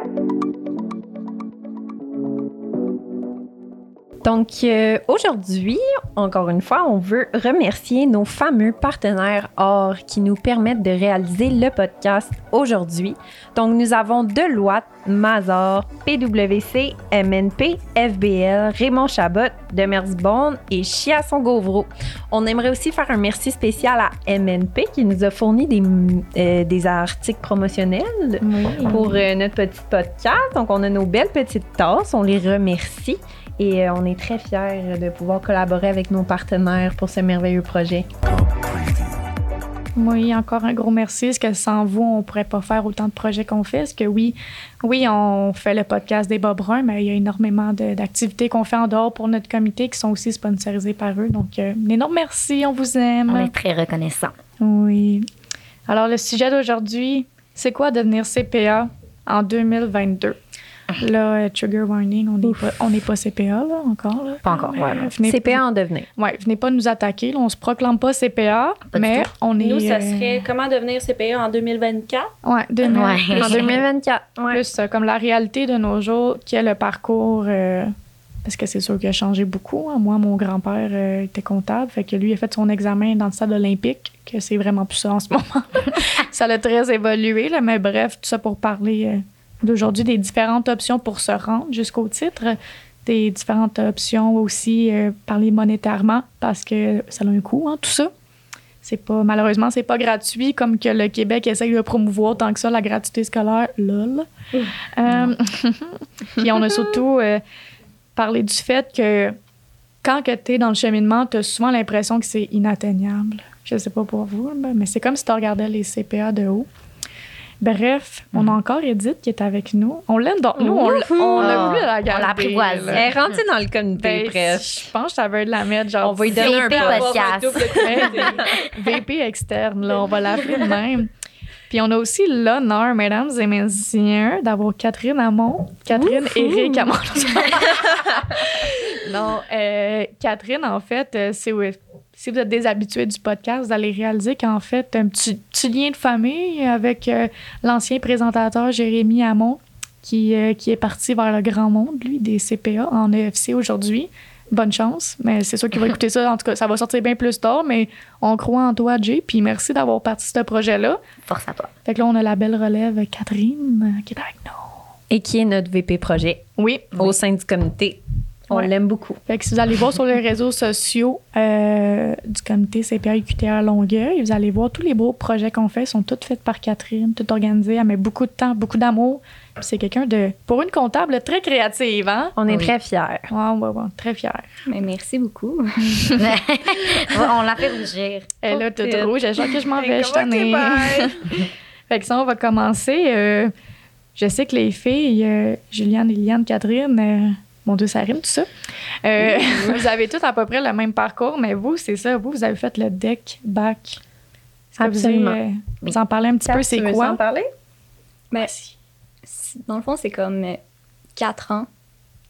Thank you. Donc euh, aujourd'hui, encore une fois, on veut remercier nos fameux partenaires or qui nous permettent de réaliser le podcast aujourd'hui. Donc nous avons Deloitte, Mazar, PwC, MNP, FBL, Raymond Chabot, Demersbonne et Chiasson Gauvreau. On aimerait aussi faire un merci spécial à MNP qui nous a fourni des, euh, des articles promotionnels pour euh, notre petit podcast. Donc on a nos belles petites tasses, on les remercie. Et euh, on est très fiers de pouvoir collaborer avec nos partenaires pour ce merveilleux projet. Oui, encore un gros merci. Parce que sans vous, on pourrait pas faire autant de projets qu'on fait? Parce que oui, oui, on fait le podcast des Bob Brun, mais il y a énormément d'activités qu'on fait en dehors pour notre comité qui sont aussi sponsorisées par eux. Donc, euh, un énorme merci. On vous aime. On est très reconnaissants. Oui. Alors, le sujet d'aujourd'hui, c'est quoi devenir CPA en 2022? Là, euh, trigger warning, on n'est pas, pas, CPA là, encore. Pas encore, ouais. CPA en devenir. Oui, venez pas nous attaquer. Là, on se proclame pas CPA, mais on est. Nous, ça serait comment devenir CPA en 2024? Oui, en 2024. Plus euh, comme la réalité de nos jours, qui est le parcours. Euh, parce que c'est sûr qu'il a changé beaucoup. Hein. Moi, mon grand-père était comptable, fait que lui a fait son examen dans le stade olympique, que c'est vraiment plus ça en ce moment. ça a très évolué, là, mais bref, tout ça pour parler d'aujourd'hui des différentes options pour se rendre jusqu'au titre, des différentes options aussi euh, parler monétairement parce que ça a un coût, hein, tout ça. C'est pas, malheureusement, c'est pas gratuit comme que le Québec essaye de promouvoir tant que ça la gratuité scolaire. Lol. Euh, puis on a surtout euh, parlé du fait que quand tu es dans le cheminement, tu as souvent l'impression que c'est inatteignable. Je sais pas pour vous, mais c'est comme si tu regardais les CPA de haut. Bref, on a mhm. encore Edith qui est avec nous. On l'aime donc. Nous, on, on a voulu la garder. On l'apprivoise. Elle est rentrée dans le comité, ben, presque. Je pense que ça veut de la mettre. Genre, on va lui donner un podcast. VP externe, là. On va l'appeler de même. Puis on a aussi l'honneur, mesdames et messieurs, d'avoir Catherine Amont. Catherine Eric Amont. non, euh, Catherine, en fait, euh, c'est si vous êtes des habitués du podcast, vous allez réaliser qu'en fait, un petit, lien de famille avec euh, l'ancien présentateur Jérémy Hamon, qui, euh, qui est parti vers le grand monde, lui, des CPA en EFC aujourd'hui. Bonne chance, mais c'est sûr qu'il va écouter ça. En tout cas, ça va sortir bien plus tard, mais on croit en toi, Jay, puis merci d'avoir parti de ce projet-là. Force à toi. Fait que là, on a la belle relève Catherine qui est avec nous. Et qui est notre VP projet. Oui. Au sein du comité on l'aime beaucoup. Fait que si vous allez voir sur les réseaux sociaux euh, du comité CPA UQTR Longueuil, vous allez voir tous les beaux projets qu'on fait sont tous faits par Catherine, tout organisé. Elle met beaucoup de temps, beaucoup d'amour. C'est quelqu'un de, pour une comptable, très créative. Hein? On est très fiers. Ouais, ouais, ouais, très fiers. Mais merci beaucoup. on l'a fait rougir. Elle a toute rouge. Elle que je m'en vais, je Fait que ça, on va commencer. Euh, je sais que les filles, euh, Juliane, Liliane, Catherine, mon Dieu, ça rime tout ça. Euh, vous avez tous à peu près le même parcours, mais vous, c'est ça. Vous, vous avez fait le deck back. Absolument. Vous, euh, vous en parlez un petit peu, c'est quoi? en parler? Mais, ben, dans le fond, c'est comme euh, quatre ans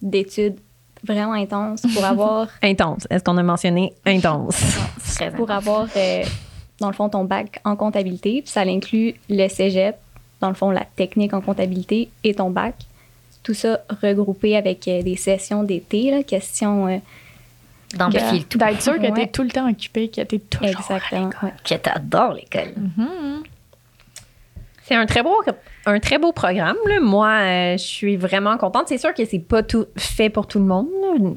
d'études vraiment intenses pour avoir. intense. Est-ce qu'on a mentionné intense? pour avoir, dans le fond, ton bac en comptabilité. Puis ça inclut le cégep, dans le fond, la technique en comptabilité et ton bac tout ça regroupé avec euh, des sessions d'été, questions. Euh, D'amplifier tout. D'être sûr que tu es tout le temps occupé, que tu es toujours Exactement. À que tu adores l'école. Mm-hmm. C'est un très beau, un très beau programme. Moi, euh, je suis vraiment contente. C'est sûr que c'est pas tout fait pour tout le monde.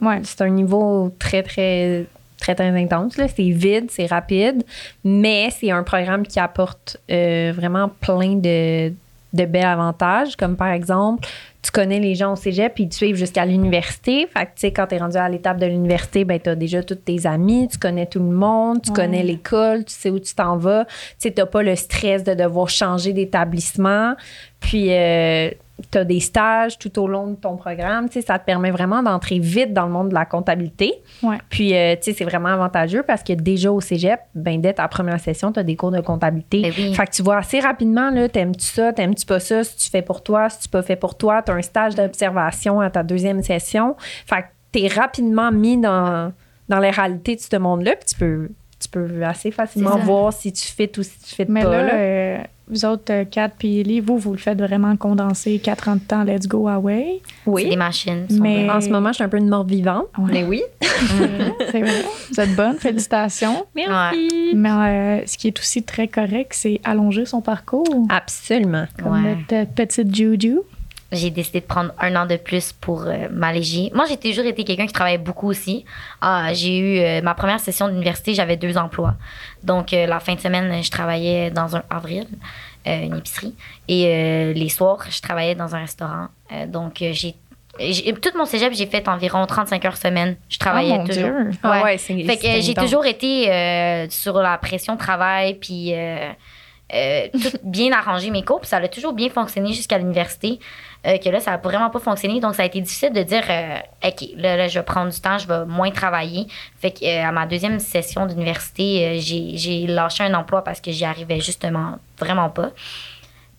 Ouais. C'est un niveau très, très, très, très intense. C'est vide, c'est rapide, mais c'est un programme qui apporte vraiment plein de, de bels avantages, comme par exemple, tu connais les gens au cégep puis ils te suivent jusqu'à l'université. Fait que, tu sais, quand tu es rendu à l'étape de l'université, ben, tu as déjà tous tes amis, tu connais tout le monde, tu connais l'école, tu sais où tu t'en vas. Tu sais, tu pas le stress de devoir changer d'établissement. Puis, euh, tu as des stages tout au long de ton programme. Tu sais, ça te permet vraiment d'entrer vite dans le monde de la comptabilité. Ouais. Puis, euh, tu sais, c'est vraiment avantageux parce que déjà au cégep, ben, dès ta première session, tu as des cours de comptabilité. Ben fait que tu vois assez rapidement, là, t'aimes-tu ça, t'aimes-tu pas ça, si tu fais pour toi, si tu pas fait pour toi, tu as un stage d'observation à ta deuxième session. Fait que tu es rapidement mis dans, dans les réalités de ce monde-là, puis tu peux, tu peux assez facilement voir si tu fais ou si tu fais Mais pas. Là, vous autres, euh, Kat puis Ellie, vous, vous le faites vraiment condenser 4 ans de temps, let's go away. C'est Oui. des machines. Mais-. En ce moment, je suis un peu une mort vivante. Ouais. Mais oui. C'est vrai. Vous êtes bonne, félicitations. Merci. Mais euh, ce qui est aussi très correct, c'est allonger son parcours. Absolument. Comme Ouais. notre euh, petite Juju. J'ai décidé de prendre un an de plus pour euh, m'alléger. Moi, j'ai toujours été quelqu'un qui travaillait beaucoup aussi. Ah, j'ai eu euh, ma première session d'université, j'avais deux emplois. Donc, euh, la fin de semaine, je travaillais dans un avril, euh, une épicerie. Et euh, les soirs, je travaillais dans un restaurant. Euh, donc, euh, j'ai, Tout mon cégep, j'ai fait environ 35 heures semaine. Je travaillais oh mon toujours. Dieu. Ah Ouais. ouais, c'est Fait que j'ai toujours été euh, sur la pression de travail, puis euh, euh, tout bien arrangé mes cours, puis ça a toujours bien fonctionné jusqu'à l'université. Euh, que là, ça n'a vraiment pas fonctionné. Donc, ça a été difficile de dire, euh, OK, là, là, je vais prendre du temps, je vais moins travailler. Fait que, euh, à ma deuxième session d'université, j'ai j'ai lâché un emploi parce que j'y arrivais justement vraiment pas.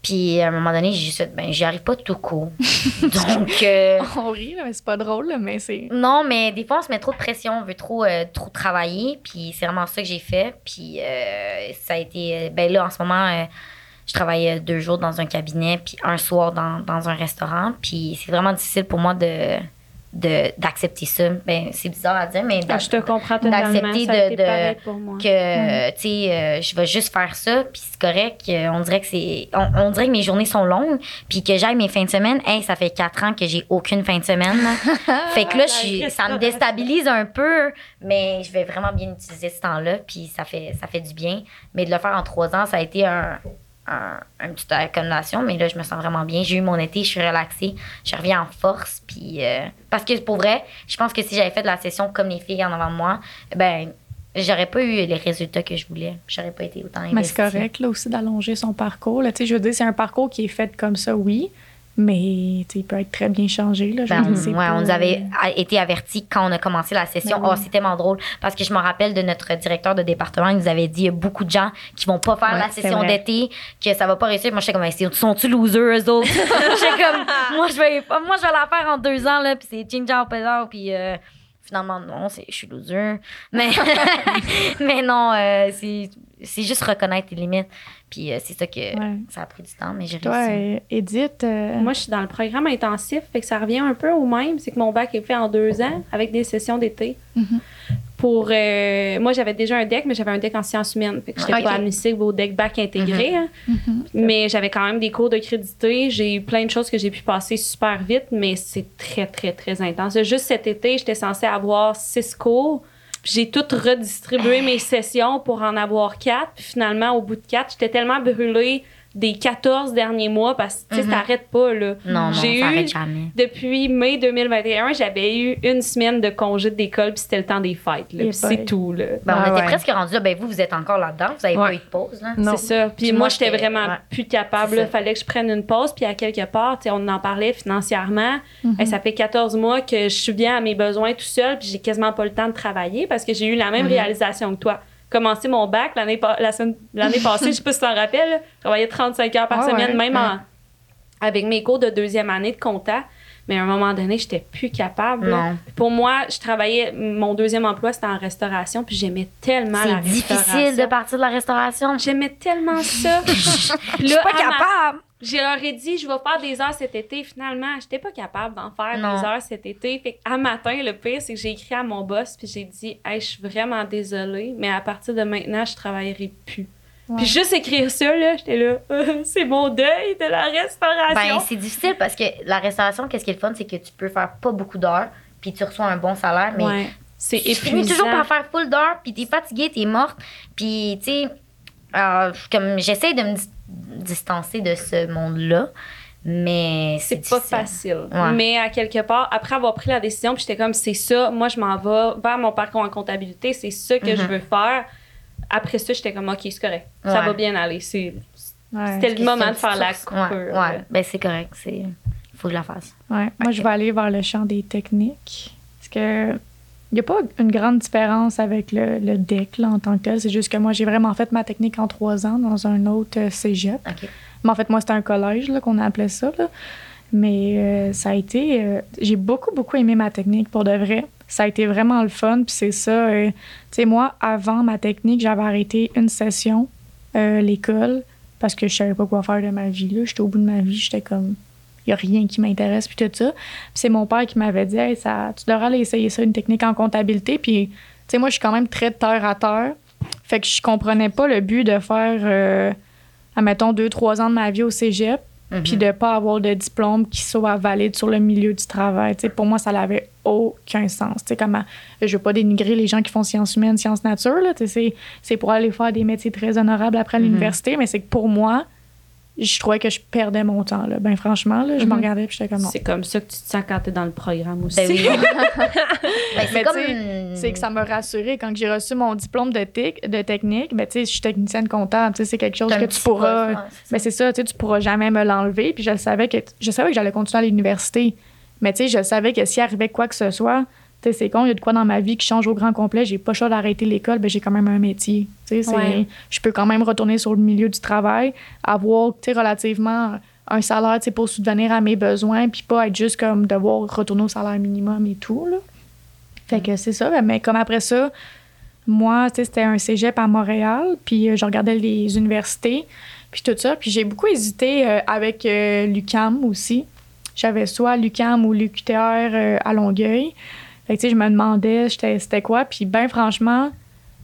Puis, à un moment donné, j'ai juste ben, j'y arrive pas tout court. Donc, euh, On rit, là, mais c'est pas drôle, mais c'est. non, mais des fois, on se met trop de pression, on veut trop, euh, trop travailler, puis c'est vraiment ça que j'ai fait. Puis euh, ça a été. ben là, en ce moment, je travaille euh, deux jours dans un cabinet, puis un soir dans, dans un restaurant. Puis c'est vraiment difficile pour moi de de- d'accepter ça. Ben, c'est bizarre à dire, mais Ah, je te comprends totalement. d'accepter de- de- pareil pour moi. que tu sais euh, je vais juste faire ça puis c'est correct euh, on dirait que c'est on, on dirait que mes journées sont longues puis que j'aille mes fins de semaine hey, ça fait quatre ans que j'ai aucune fin de semaine là. fait que là je ça me déstabilise un peu mais je vais vraiment bien utiliser ce temps-là puis ça fait ça fait du bien mais de le faire en trois ans ça a été un un, une petite accumulation, mais là, je me sens vraiment bien. J'ai eu mon été, je suis relaxée, je reviens en force. Puis, euh, parce que pour vrai, je pense que si j'avais fait de la session comme les filles en avant de moi, ben, j'aurais pas eu les résultats que je voulais. J'aurais pas été autant investie. Mais c'est correct, là, aussi, d'allonger son parcours. Là, Tu sais, je veux dire, c'est un parcours qui est fait comme ça, oui, mais il peut être très bien changé. Là, je Ben, ouais, on nous avait été avertis quand on a commencé la session. Ben oui. Oh, c'est tellement drôle. Parce que je me rappelle de notre directeur de département, il nous avait dit il y a beaucoup de gens qui vont pas faire Ouais, la session d'été, que ça va pas réussir. Moi, j'étais comme, sont-tu losers, eux autres? comme, moi, je vais, moi, je vais la faire en deux ans, là, puis c'est ching pedal, puis euh, finalement, non, c'est, je suis loser. Mais, mais non, euh, c'est, c'est juste reconnaître tes limites. Puis euh, c'est ça que Ouais. ça a pris du temps, mais j'ai Toi, réussi. euh, Edith, euh, Moi, je suis dans le programme intensif, fait que ça revient un peu au même. C'est que mon bac est fait en deux ans avec des sessions d'été. Mhm. Pour euh, moi, j'avais déjà un deck, mais j'avais un deck en sciences humaines. Fait que j'étais Ok. pas admissible au deck bac intégré. hein. Mhm. Mais j'avais quand même des cours de crédité. J'ai eu plein de choses que j'ai pu passer super vite, mais c'est très, très, très intense. Juste cet été, j'étais censée avoir six cours. J'ai tout redistribué mes sessions pour en avoir quatre. Puis finalement, au bout de quatre, j'étais tellement brûlée des 14 derniers mois parce que Mhm. ça n'arrête pas. Là. non, non, j'ai ça eu- jamais. Depuis mai 2021, j'avais eu une semaine de congé d'école, puis c'était le temps des fêtes. là. C'est tout. Là. Ben, on Ah était ouais. presque rendu là. Ben, vous, vous êtes encore là-dedans. Vous avez Ouais. pas eu de pause, là. C'est ça. Puis, Puis moi, j'étais vraiment ouais. plus capable. Il fallait que je prenne une pause. Puis à quelque part, tu sais, on en parlait financièrement. Hey, ça fait 14 mois que je subviens à mes besoins tout seul. Puis j'ai quasiment pas le temps de travailler parce que j'ai eu la même Mhm. réalisation que toi. Commencer mon bac l'année la semaine- l'année passée, je sais pas si tu t'en rappelles, je travaillais 35 heures par Ah semaine, ouais. même en- avec mes cours de deuxième année de compta. Mais à un moment donné, j'étais plus capable. là. Pour moi, je travaillais, mon deuxième emploi, c'était en restauration, puis j'aimais tellement la C'est difficile restauration. de partir de la restauration. J'aimais tellement ça. Je suis pas capable. Je leur ai dit, je vais faire des heures cet été. Finalement, j'étais pas capable d'en faire Non. des heures cet été. Fait à matin, le pire, c'est que j'ai écrit à mon boss, puis j'ai dit, hey, je suis vraiment désolée, mais à partir de maintenant, je travaillerai plus. Ouais. Puis juste écrire ça, là, j'étais là, c'est mon deuil de la restauration. Ben, c'est difficile parce que la restauration, qu'est-ce qui est le fun, c'est que tu peux faire pas beaucoup d'heures, puis tu reçois un bon salaire, mais ouais, c'est tu finis toujours par faire full d'heures, puis t'es fatigué, t'es morte, puis tu sais, euh, comme j'essaie de me distancer de ce monde-là, mais c'est c'est pas difficile. facile. Ouais. Mais à quelque part, après avoir pris la décision, puis j'étais comme, c'est ça, moi, je m'en vais vers mon parcours en comptabilité, c'est ça que je Mhm. veux faire. Après ça, j'étais comme, OK, c'est correct. Ça va bien aller. Ouais. C'était le moment de faire la coupure. Ouais, ben c'est correct, c'est faut que je la fasse. Ouais. Moi, je vais aller vers le champ des techniques. Parce que il n'y a pas une grande différence avec le, le deck là, en tant que tel. C'est juste que moi, j'ai vraiment fait ma technique en trois ans dans un autre euh, cégep. Mais en fait, moi, c'était un collège qu'on appelait ça. là. Mais euh, ça a été. euh, j'ai beaucoup, beaucoup aimé ma technique pour de vrai. Ça a été vraiment le fun. Puis c'est ça. euh, tu sais, moi, avant ma technique, j'avais arrêté une session, l'école. parce que je savais pas quoi faire de ma vie. J'étais au bout de ma vie, j'étais comme, il y a rien qui m'intéresse, puis tout ça. Puis c'est mon père qui m'avait dit, hey, ça, tu devrais aller essayer ça, une technique en comptabilité. Puis, tu sais, moi, je suis quand même très terre à terre. Fait que je comprenais pas le but de faire, euh, admettons, deux, trois ans de ma vie au cégep, Mhm. puis de pas avoir de diplôme qui soit valide sur le milieu du travail. Tu sais, pour moi, ça n'avait aucun sens. Tu sais, comment, je veux pas dénigrer les gens qui font sciences humaines, sciences nature. Là, tu sais, c'est, c'est pour aller faire des métiers très honorables après Mhm. l'université, mais c'est que pour moi, je trouvais que je perdais mon temps. Là. Ben franchement, là, je me Mhm. regardais puis j'étais comme non. C'est comme ça que tu te sens quand t'es dans le programme aussi. Ben oui. Ben, c'est Mais comme. tu sais, C'est que ça m'a rassuré quand j'ai reçu mon diplôme de, tic- de technique. Ben, tu sais, je suis technicienne comptable. tu sais, C'est quelque chose que tu pourras. ouais, c'est Ben, ça. c'est ça, tu sais, tu pourras jamais me l'enlever. Puis je savais que je savais que j'allais continuer à l'université. Mais tu sais, je savais que s'il arrivait quoi que ce soit, sais, c'est con, il y a de quoi dans ma vie qui change au grand complet. J'ai pas le choix d'arrêter l'école, ben j'ai quand même un métier. Tu sais, Ouais. je peux quand même retourner sur le milieu du travail, avoir, tu sais, relativement un salaire, tu sais, pour subvenir à mes besoins, puis pas être juste comme devoir retourner au salaire minimum et tout, là. Fait que c'est ça. Ben, Mais comme après ça, moi, tu sais, c'était un cégep à Montréal, puis euh, je regardais les universités, puis tout ça. Puis j'ai beaucoup hésité euh, avec euh, l'UCAM aussi. J'avais soit l'UCAM ou l'UQTR euh, à Longueuil. Fait que, je me demandais c'était quoi? Puis, ben franchement,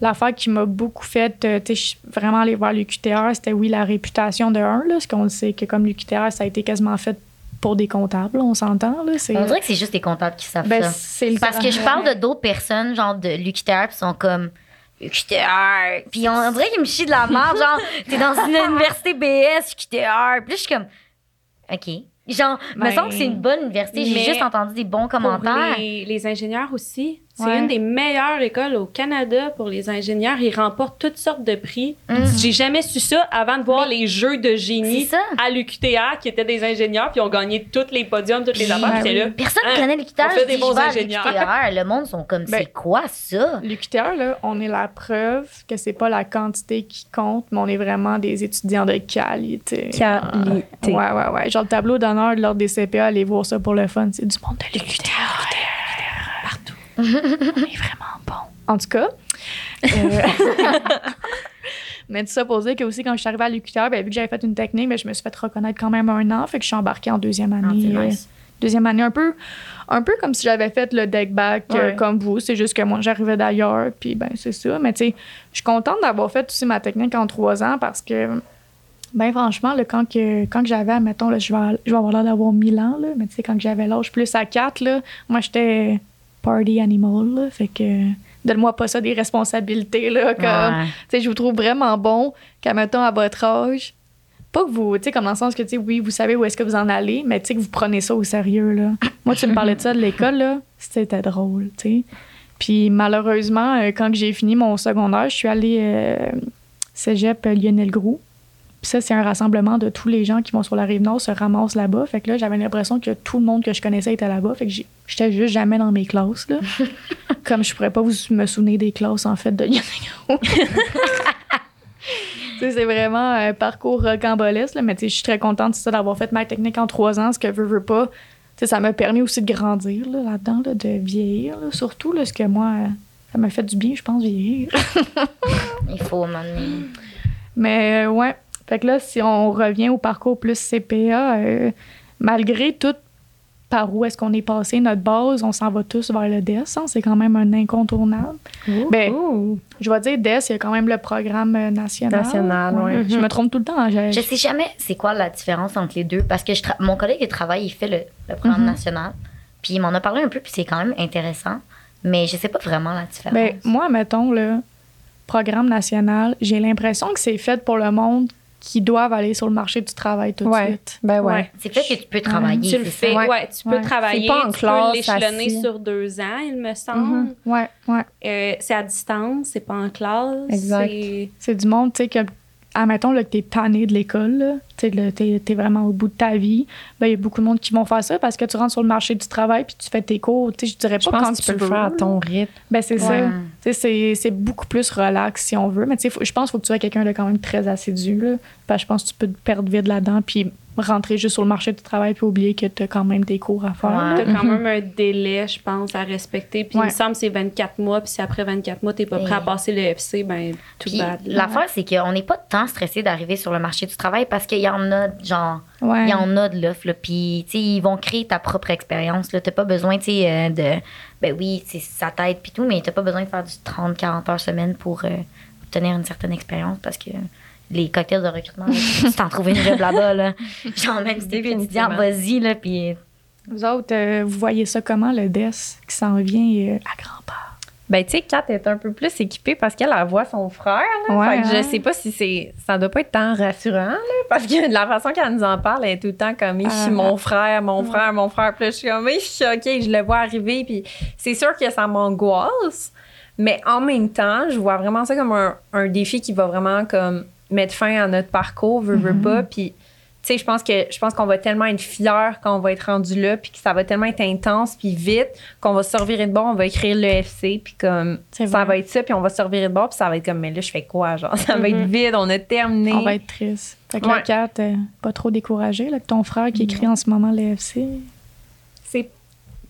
l'affaire qui m'a beaucoup fait, euh, vraiment aller voir l'UQTR, c'était, oui, la réputation de un, là, parce qu'on sait que comme l'UQTR, ça a été quasiment fait pour des comptables, on s'entend, là. C'est, On dirait que c'est juste les comptables qui savent ben, ça. Parce que je parle de d'autres personnes, genre de l'UQTR, puis sont comme UQTR. Puis on, on dirait qu'ils me chient de la merde, genre, t'es dans une université BS, UQTR. Puis là, je suis comme, OK. Genre, me Ben, semble que c'est une bonne université. J'ai juste entendu des bons commentaires. les, les ingénieurs aussi. C'est Ouais. une des meilleures écoles au Canada pour les ingénieurs. Ils remportent toutes sortes de prix. Mhm. J'ai jamais su ça avant de voir les jeux de génie à l'UQTR qui étaient des ingénieurs puis ont gagné tous les podiums, toutes les affaires. ben oui. là. Personne ne Hein? connaît l'UQTR. On fait des bons ingénieurs. Le monde sont comme, Ben, c'est quoi ça? L'UQTR, là, on est la preuve que c'est pas la quantité qui compte, mais on est vraiment des étudiants de qualité. Qualité. Ouais, ouais, ouais. Genre, le tableau d'honneur de l'ordre des CPA, allez voir ça pour le fun. C'est du monde de l'UQTR. On est vraiment bon. En tout cas. euh, Mais tout ça pour dire que aussi, quand je suis arrivée à l'UQTR, ben, vu que j'avais fait une technique, ben, je me suis fait reconnaître quand même un an. Fait que je suis embarquée en deuxième Ah, année. euh, nice. deuxième année, un peu, un peu comme si j'avais fait le deck back euh, comme vous. C'est juste que moi, j'arrivais d'ailleurs, puis ben, c'est ça. Mais tu sais, je suis contente d'avoir fait aussi ma technique en trois ans parce que, ben franchement, là, quand, que, quand que j'avais, mettons, là, je, vais, je vais avoir l'air d'avoir 1000 ans, là, mais tu sais, quand j'avais l'âge plus à 4, là, moi, j'étais party animal, là, fait que donne-moi pas ça des responsabilités, là, comme, Ouais. tu sais, je vous trouve vraiment bon qu'à, mettons, à votre âge, pas que vous, tu sais, comme dans le sens que, tu sais, oui, vous savez où est-ce que vous en allez, mais tu sais, que vous prenez ça au sérieux, là. Moi, tu me parlais de ça de l'école, là, c'était drôle, tu sais. Puis malheureusement, euh, quand j'ai fini mon secondaire, je suis allée euh, cégep Lionel Groux. Puis ça, c'est un rassemblement de tous les gens qui vont sur la rive nord se ramassent là-bas. Fait que là, j'avais l'impression que tout le monde que je connaissais était là-bas. Fait que j'étais juste jamais dans mes classes, là. Comme je pourrais pas vous me souvenir des classes, en fait, de c'est vraiment un parcours rocambolesque, là, mais tu sais, je suis très contente d'avoir fait ma technique en trois ans, ce que veut, veut pas. Tu sais, ça m'a permis aussi de grandir là, là-dedans, là, de vieillir, surtout, là, ce que moi, euh, ça m'a fait du bien, je pense, vieillir. Il faut m'amener. Mais euh, ouais, fait que là, si on revient au parcours plus CPA, euh, malgré tout par où est-ce qu'on est passé, notre base, on s'en va tous vers le DES, hein, c'est quand même un incontournable. Ben, Ouh. Je vais dire DES, il y a quand même le programme euh, national. National. Je me trompe tout le temps. hein, j'ai- Je sais jamais c'est quoi la différence entre les deux parce que je tra- mon collègue de travail, il fait le, le programme Mhm. national. Puis il m'en a parlé un peu, puis c'est quand même intéressant. Mais je sais pas vraiment la différence. Ben, moi, mettons, le programme national, j'ai l'impression que c'est fait pour le monde qui doivent aller sur le marché du travail tout de Ouais. suite. Ben ouais. Ouais. c'est fait que tu peux travailler. Tu le fais. Ouais. ouais. tu peux Ouais. travailler, C'est pas en tu classe, peux l'échelonner sur deux ans, il me semble. Mhm. Ouais, ouais. Euh, c'est à distance, c'est pas en classe. Exact. c'est- C'est du monde, tu sais, que, admettons, là, que t'es tanné de l'école, t'es, t'es vraiment au bout de ta vie, ben, il y a beaucoup de monde qui vont faire ça parce que tu rentres sur le marché du travail puis tu fais tes cours, tu sais, je dirais Je pas pense quand que tu peux le faire à ton rythme. Ben, c'est ça. Ouais. C'est, c'est beaucoup plus relax si on veut. Mais tu sais, faut- je pense qu'il faut que tu sois quelqu'un de quand même très assidu. Là, parce que je pense que tu peux te perdre vite là-dedans. Puis rentrer juste sur le marché du travail puis oublier que tu as quand même des cours à faire. Ouais. là. T'as quand même un délai, je pense, à respecter. Puis il me semble que c'est 24 mois. Puis si après 24 mois, t'es pas prêt à passer le FC, ben tout bad. l'affaire, c'est qu'on n'est pas tant stressé d'arriver sur le marché du travail parce qu'il y en a, genre, Ouais. il y en a de l'offre, là. Puis, tu sais, ils vont créer ta propre expérience, là. T'as pas besoin, tu sais, euh, de. Ben oui, c'est sa tête, puis tout, mais t'as pas besoin de faire du 30-40 heures semaine pour euh, obtenir une certaine expérience parce que les cocktails de recrutement, là, tu t'en trouves une job là-bas, là. Genre, même si t'es vas-y, là, puis. Vous autres, euh, vous voyez ça comment, le DES qui s'en vient euh, à grand pas? Ben, tu sais, Kat est un peu plus équipée parce qu'elle elle voit son frère. Là, Ouais, fait que hein? je sais pas si c'est. Ça doit pas être tant rassurant, là, parce que de la façon qu'elle nous en parle, elle est tout le temps comme Ah. mon frère, mon frère, mon frère. Puis là, je suis comme Ich, OK, je le vois arriver. Puis c'est sûr que ça m'angoisse, mais en même temps, je vois vraiment ça comme un, un défi qui va vraiment comme mettre fin à notre parcours, veut, veut pas. Puis. Tu sais, je pense que je pense qu'on va tellement être fiers quand on va être rendu là, puis que ça va tellement être intense, puis vite, qu'on va se servir de bord, on va écrire le FC, puis comme C'est ça vrai. va être ça, puis on va se servir de bord, puis ça va être comme, mais là, je fais quoi, genre, ça va être Mhm. vide, on a terminé. On va être triste. Fait que Ouais. la Kat, euh, pas trop découragée, là, que ton frère qui écrit en ce moment le FC. C'est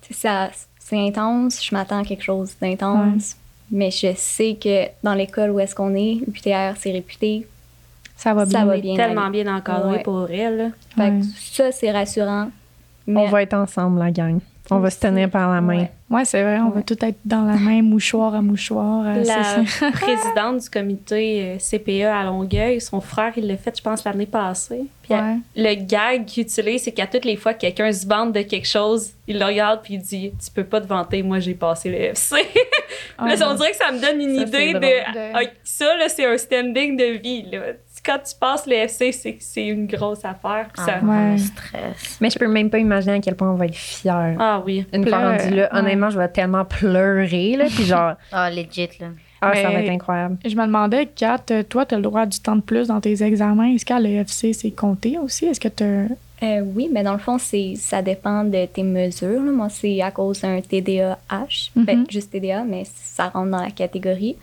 c'est ça, c'est intense. Je m'attends à quelque chose d'intense. Mais je sais que dans l'école où est-ce qu'on est, UPTR, c'est réputé. Ça va bien. Ça va bien. Tellement bien encadré Ouais. pour elle. là. Fait Ouais. que ça, c'est rassurant. Mais On va être ensemble, la gang. On va se tenir par la main. Ouais, c'est vrai, on va tout être dans la main, mouchoir à mouchoir. euh, La présidente du comité euh, CPA à Longueuil, son frère, il l'a fait, je pense, l'année passée. Puis Ouais. le gag qu'il utilise, c'est qu'à toutes les fois que quelqu'un se vante de quelque chose, il le regarde puis il dit Tu peux pas te vanter, moi j'ai passé le FC. Là, on dirait que ça me donne une Ça, idée de. Ah, ça, là, c'est un standing de vie. Là. Quand tu passes le FC, c'est une grosse affaire. puis ça- Ah, Ouais. le stress. Mais je peux même pas imaginer à quel point on va être fiers. Ah oui. Une fois Pleurer. rendu là, Ouais. honnêtement, je vais tellement pleurer, là, puis genre, Ah, legit, là. ah, ça va être incroyable. Je me demandais, Kat, euh, toi, tu as le droit du temps de plus dans tes examens. Est-ce qu'à l'EFC, c'est compté aussi? Est-ce que tu Euh, oui, mais dans le fond, c'est ça dépend de tes mesures. là. Moi, c'est à cause d'un TDAH. Ben, juste TDA, mais ça rentre dans la catégorie.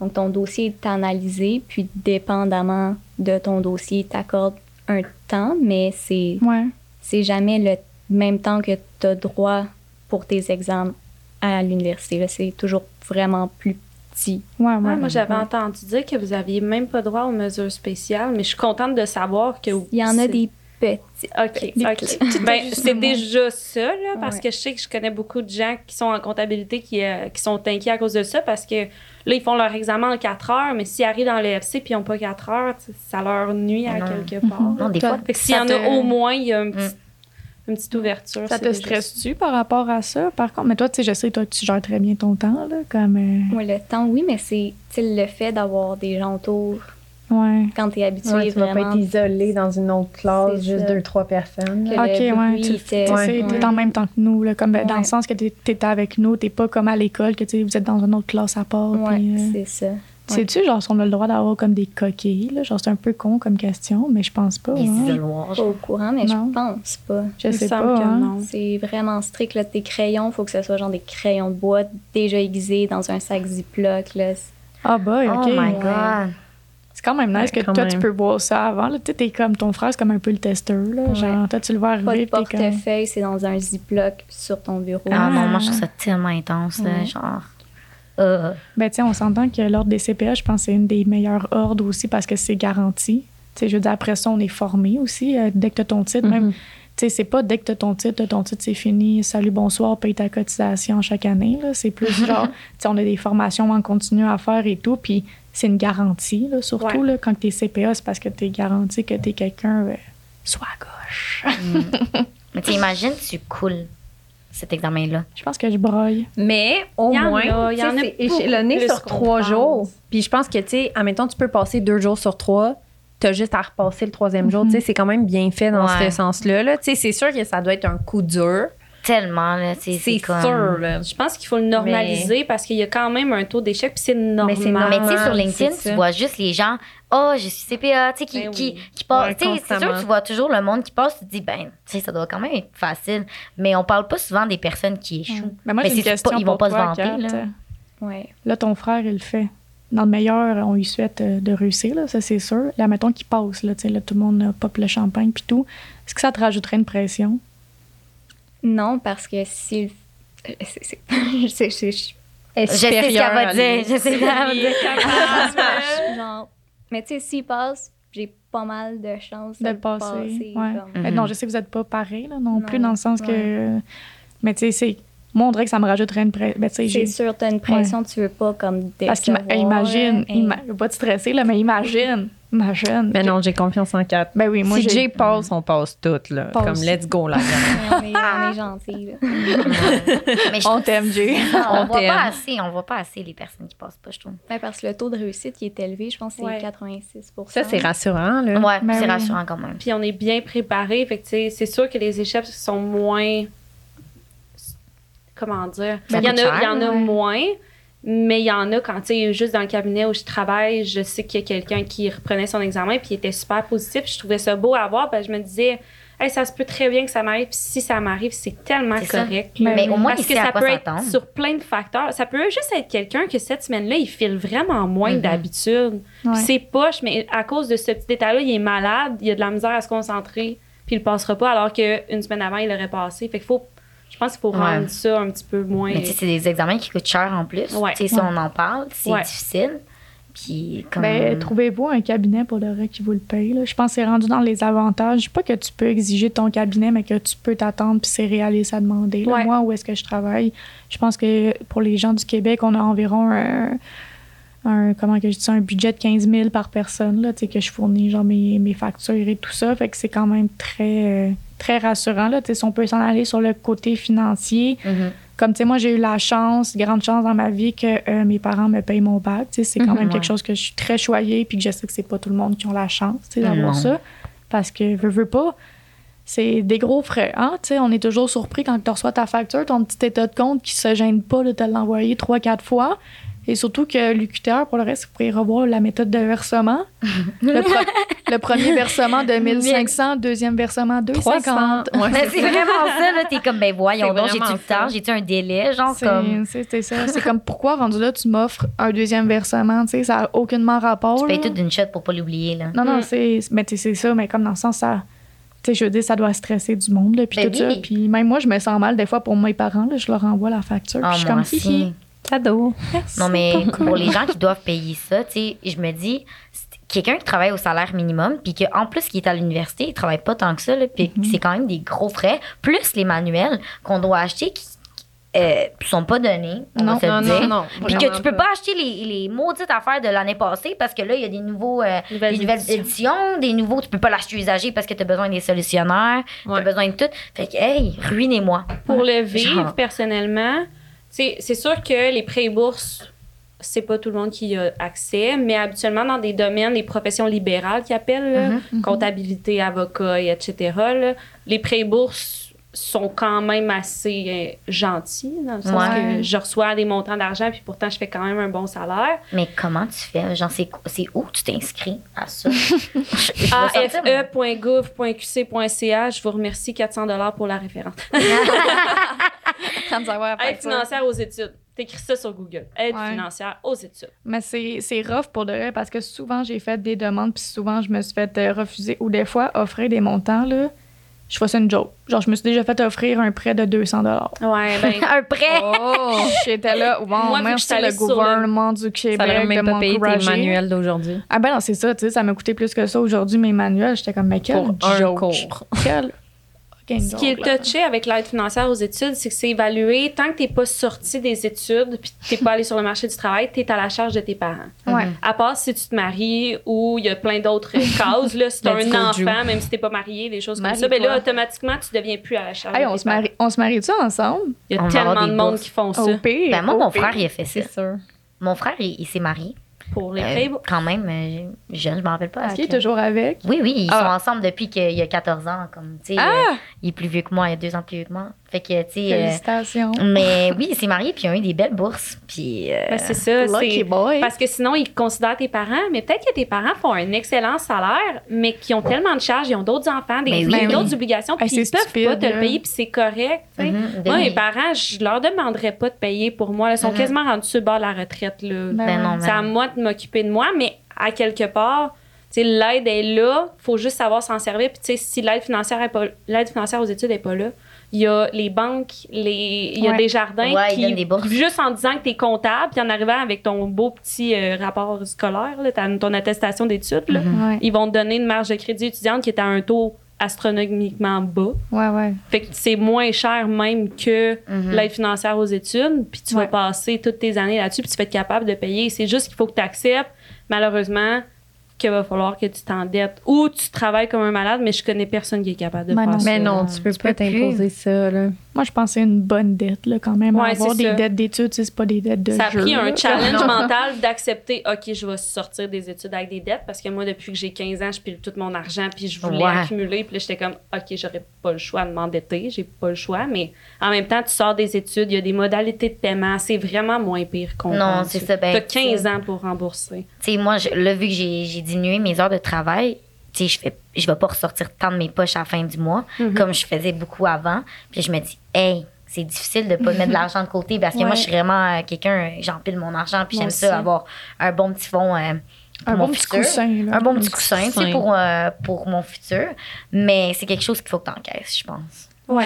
Donc, ton dossier est analysé, puis dépendamment de ton dossier, t'accordes un temps, mais c'est Ouais. c'est jamais le même temps que tu as droit pour tes examens à l'université. C'est toujours vraiment plus petit. Ouais, ouais. Ouais, moi, j'avais Ouais. entendu dire que vous aviez même pas droit aux mesures spéciales, mais je suis contente de savoir que. Il y en a des petits. OK, OK. Ben, c'est déjà ça, là, parce Ouais. que je sais que je connais beaucoup de gens qui sont en comptabilité qui, euh, qui sont inquiets à cause de ça, parce que là, ils font leur examen en 4 heures, mais s'ils arrivent dans le FC puis ils n'ont pas 4 heures, ça leur nuit à Non. quelque part. Non, des Toi- fois, Fait que s'il y en a au moins, il y a un petit- Mm. une petite ouverture. Ça te stresse-tu par rapport à ça, par contre? Mais toi, tu sais, je sais, toi, tu gères très bien ton temps, là, comme... euh, Ouais, le temps, oui, mais c'est le fait d'avoir des gens autour Ouais. quand tu es habitué Ouais, tu vas pas vraiment. être isolé dans une autre classe, juste ça. deux, trois personnes. que. Ok, le ouais, bruit tu- Tu sais, Ouais. t'es en même temps que nous, là, comme ben, dans le sens que t'es t'es avec nous, t'es pas comme à l'école, que tu vous êtes dans une autre classe à part. Puis, euh, c'est ça. Sais-tu, genre, si on a le droit d'avoir comme des coquilles, là? Genre, c'est un peu con comme question, mais je pense pas. hein. isoloirs. Pas au courant, mais Non. je pense pas. Je me sais pas. que hein. non. C'est vraiment strict. Là, tes crayons, faut que ce soit genre des crayons de bois déjà aiguisés dans un sac Ziploc. Là. Ah, bah, Oh OK. my ouais. god. C'est quand même nice Ouais, que toi, tu peux voir ça avant. Là. Tu t'es comme ton frère, c'est comme un peu le testeur. Là. Ouais. Genre, toi, tu le vois Pas de arriver, t'es comme. portefeuille, c'est dans un Ziploc sur ton bureau. Ah non, Ah. moi, je trouve ça tellement intense, là, genre. Euh, Ben, tu sais, on s'entend que l'ordre des CPA, je pense que c'est une des meilleurs ordres aussi parce que c'est garanti. Tu sais, je veux dire, après ça, on est formé aussi. euh, dès que tu as ton titre, même, Mhm. Sais, c'est pas dès que tu as ton titre, t'as ton titre, c'est fini, salut, bonsoir, paye ta cotisation chaque année. là. C'est plus genre, tu sais, on a des formations en continu à faire et tout, puis c'est une garantie, là, surtout, Ouais. là, quand tu es CPA, c'est parce que tu es garanti que tu es quelqu'un, euh, soit à gauche. Mais tu imagines, tu coules cet examen-là. je pense que je broille. Mais au Il y en moins, a, il y en a échelonné sur trois jours. Puis je pense que, tu sais, admettons, tu peux passer deux jours sur trois. T'as juste à repasser le troisième jour. Tu sais, c'est quand même bien fait dans Ouais. ce sens-là. Là. Tu sais, c'est sûr que ça doit être un coup dur. Tellement, là. C'est C'est c'est comme... sûr, là. Je pense qu'il faut le normaliser parce qu'il y a quand même un taux d'échec, puis c'est normal. c'est Mais tu sais, normal. sur LinkedIn, tu vois juste les gens, oh, je suis CPA, tu sais, qui, Ben qui, oui. Ouais, c'est sûr tu vois toujours le monde qui passe, tu te dis, ben, tu sais, ça doit quand même être facile. Mais on parle pas souvent des personnes qui échouent. Mais moi, Mais une c'est pas- question ils vont pour pas se toi, vanter, Kat. là. Ouais. Là, ton frère, il le fait. Dans le meilleur, on lui souhaite euh, de réussir, là, ça c'est sûr. Là, mettons qu'il passe, là, tu sais, là, tout le monde euh, pop le champagne puis tout. Est-ce que ça te rajouterait une pression? Non, parce que si. euh, c'est- c'est- je sais- ce qu'elle va dire. Je sais ce qu'elle va dire. genre, mais tu sais, s'il passe, j'ai pas mal de chances de de le passer. passer, ouais. comme- Mais. Non, je sais que vous n'êtes pas pareil là, non, Non, plus, dans le sens ouais. que. Mais tu sais, c'est. Moi, on dirait que ça me rajouterait une pression. Ben, tu sais, C'est j'ai- sûr, t'as une pression, tu veux pas comme Parce qu'imagine, décevoir, hein. pas te stresser, là, mais imagine. Imagine. Mais non, j'ai confiance en Kat. Ben oui, moi, si j'ai. Jay passe, on passe toutes, là. Comme let's go, là. on est, on est gentils, là. Mais je On t'aime, Jay. On On voit pas assez, on voit pas assez les personnes qui passent pas, je trouve. Parce que le taux de réussite qui est élevé, je pense que c'est Ouais. 86% Ça, c'est rassurant, là. Ouais, Ben c'est oui. rassurant quand même. Puis on est bien préparé. Fait c'est sûr que les échecs sont moins. Comment dire? Il y en a, il y en a ouais. moins, mais il y en a quand, tu sais, juste dans le cabinet où je travaille, je sais qu'il y a quelqu'un qui reprenait son examen puis il était super positif. Je trouvais ça beau à voir. Parce que je me disais, hey, ça se peut très bien que ça m'arrive. Puis si ça m'arrive, c'est tellement correct. Mais Mais au moins, Parce que ça peut être sur plein de facteurs. Ça peut juste être quelqu'un que cette semaine-là, il file vraiment moins Mhm. d'habitude. Ouais. C'est poche, mais à cause de ce petit détail-là, il est malade, il a de la misère à se concentrer, puis il le passera pas, alors qu'une semaine avant, il l'aurait passé. Fait qu'il faut, je pense qu'il faut Ouais. rendre ça un petit peu moins. Mais tu sais, c'est des examens qui coûtent cher en plus. Ouais. Tu sais, si on en parle, c'est Ouais. difficile. Puis comme. Ben, trouvez-vous un cabinet pour le vrai qui vous le paye. là? Je pense que c'est rendu dans les avantages. Pas que tu peux exiger de ton cabinet, mais que tu peux t'attendre puis c'est réaliste à demander. là. Ouais. Moi, où est-ce que je travaille, je pense que pour les gens du Québec, on a environ un, un- comment que je dis ça, un budget de 15 000 par personne, là, tu sais, que je fournis genre mes, mes factures et tout ça. Fait que c'est quand même très, euh, très rassurant. Là, si on peut s'en aller sur le côté financier, Mhm. comme tu sais, moi, j'ai eu la chance, grande chance dans ma vie que euh, mes parents me payent mon bac. C'est quand Mhm, même ouais. quelque chose que je suis très choyée, puis que je sais que c'est pas tout le monde qui ont la chance Non. d'avoir ça. Parce que, veux, veux pas, c'est des gros frais. Hein? On est toujours surpris quand tu reçois ta facture, ton petit état de compte qui se gêne pas de te l'envoyer trois, quatre fois. Et surtout que l'UQTR, pour le reste, vous pourrez revoir la méthode de versement. le, pro- le premier versement de 1500, deuxième versement 250. 300. Ouais, Mais c'est vraiment ça, là. T'es comme, ben voyons donc, j'ai-tu le temps? ça. J'ai-tu un délai? Genre, C'est comme. c'est- ça. C'est comme pourquoi, rendu là, tu m'offres un deuxième versement? Tu sais, ça n'a aucunement rapport. Tu payes tout d'une shot pour pas l'oublier, là. Non, non, Mm. c'est. Mais tu sais, c'est ça, mais comme dans le sens, ça. Tu sais, je veux dire, ça doit stresser du monde, là, puis Ben tout oui. ça. Puis même moi, je me sens mal des fois pour mes parents, là, je leur envoie la facture. Ah, puis je suis comme, aussi. Cadeau. merci Non, mais beaucoup. pour les gens qui doivent payer ça, tu sais, je me dis, quelqu'un qui travaille au salaire minimum, puis qu'en plus, qui est à l'université, il travaille pas tant que ça, puis Mhm. c'est quand même des gros frais, plus les manuels qu'on doit acheter qui euh, sont pas donnés, on Non, va se le Non, dire. non, non. Puis que tu peux pas acheter les, les maudites affaires de l'année passée parce que là, il y a des nouveaux euh, Nouvelles des nouvelles éditions. éditions, des nouveaux, tu peux pas l'acheter usagé parce que tu as besoin des solutionnaires, tu Ouais. as besoin de tout. Fait que, hey, ruinez-moi. Pour le vivre, Genre. personnellement, tu c'est sûr que les prêts et bourses, c'est pas tout le monde qui y a accès, mais habituellement, dans des domaines, les professions libérales qui appellent, là, Mhm. comptabilité, avocat, et etc., là, les prêts et bourses sont quand même assez euh, gentils, dans le sens Ouais. que je reçois des montants d'argent, puis pourtant, je fais quand même un bon salaire. Mais comment tu fais? Genre, c'est où tu t'inscris à ça? Afe.gouv.qc.ca, je vous remercie 400 pour la référence. Aide financière aux études. T'écris ça sur Google. Aide Ouais. financière aux études. Mais c'est c'est rough pour de vrai parce que souvent, j'ai fait des demandes, puis souvent, je me suis fait euh, refuser ou des fois offrir des montants, là. Je fais ça une joke. Genre, je me suis déjà fait offrir un prêt de 200 Ouais, ben, Un prêt! Oh! J'étais là, wow, Moi, merci le sur le- gouvernement du Ça Québec n'aurait même de pas payé tes manuels d'aujourd'hui. Ah ben non, c'est ça, tu sais, ça m'a coûté plus que ça aujourd'hui, mes manuels. J'étais comme, mais quel Pour un joke. cours. Quel fucking Ce qui est touché avec l'aide financière aux études, c'est que c'est évalué tant que t'es pas sorti des études puis t'es pas allé sur le marché du travail, t'es à la charge de tes parents. Ouais. À part si tu te maries ou il y a plein d'autres causes, là, si t'as Let's un enfant, même si t'es pas marié, des choses comme ça, Marie-toi. ben là, automatiquement, tu deviens plus à la charge Hey, de on tes se marie, on se marie-tu ensemble? Il y a tellement de monde bourses. qui font ça Au pire. Ben, moi, au mon pire. frère, il a fait ça. Sûr. Mon frère, il, il s'est marié. Pour les Euh, quand même, euh, jeune, je m'en rappelle pas. Est-ce qu'il est toujours avec? Oui, oui, ils Ah. sont ensemble depuis qu'il y a 14 ans. Comme, tu sais, Ah! euh, il est plus vieux que moi, il y a deux ans plus vieux que moi. Fait que, tu euh, Félicitations. mais oui, il s'est marié, puis il a eu des belles bourses. Puis. euh, Ben, c'est ça. Lucky c'est- boy. Parce que sinon, ils considèrent tes parents, mais peut-être que tes parents font un excellent salaire, mais qui ont tellement de charges, ils ont d'autres enfants, des, Mais oui, d'autres obligations, puis ils c'est peuvent pas stupide, te le payer, puis c'est correct. tu sais. mhm, Moi, de- mes parents, je leur demanderais pas de payer pour moi. là. Ils sont Mhm. quasiment rendus sur le bord de la retraite. Là. Ben Ben non, C'est à ben moi de m'occuper de moi, mais à quelque part, l'aide est là. faut juste savoir s'en servir. Puis, si l'aide financière, est pas, l'aide financière aux études n'est pas là, il y a les banques, les, il y a Ouais. des jardins Ouais, qui, des juste en disant que tu es comptable, puis en arrivant avec ton beau petit euh, rapport scolaire, là, ta- ton attestation d'études, là, Mhm. Ouais, ils vont te donner une marge de crédit étudiante qui est à un taux astronomiquement bas. ouais, ouais. Fait que c'est moins cher même que Mhm. l'aide financière aux études, puis tu Ouais. vas passer toutes tes années là-dessus, puis tu vas être capable de payer. C'est juste qu'il faut que tu acceptes, malheureusement, qu'il va falloir que tu t'endettes ou tu travailles comme un malade, mais je connais personne qui est capable de Ben faire non. ça. Mais non, tu peux Tu pas t'imposer ça, là. Moi, je pense que c'est une bonne dette, là, quand même. Ouais, Avoir c'est des ça. dettes d'études, c'est pas des dettes de Ça a jeu, pris un challenge mental d'accepter, OK, je vais sortir des études avec des dettes parce que moi, depuis que j'ai 15 ans, je pile tout mon argent puis je voulais Ouais. accumuler. Puis là, j'étais comme, OK, j'aurais pas le choix de m'endetter, j'ai pas le choix. Mais en même temps, tu sors des études, il y a des modalités de paiement, c'est vraiment moins pire qu'on Non, c'est ça, ben, T'as 15 ans pour rembourser. Tu sais, moi, je- là, vu que j'ai diminué mes heures de travail, tu sais, je fais, je vais pas ressortir tant de mes poches à la fin du mois, Mhm. comme je faisais beaucoup avant. Puis je me dis, hey, c'est difficile de pas mettre de l'argent de côté parce que moi, je suis vraiment euh, quelqu'un, euh, j'empile mon argent, puis j'aime ça, avoir un bon petit fond. euh, pour Un mon bon petit futur. coussin, là. Un bon petit coussin, tu sais, coussin. pour, euh, pour mon futur. Mais c'est quelque chose qu'il faut que tu encaisses, je pense. Ouais.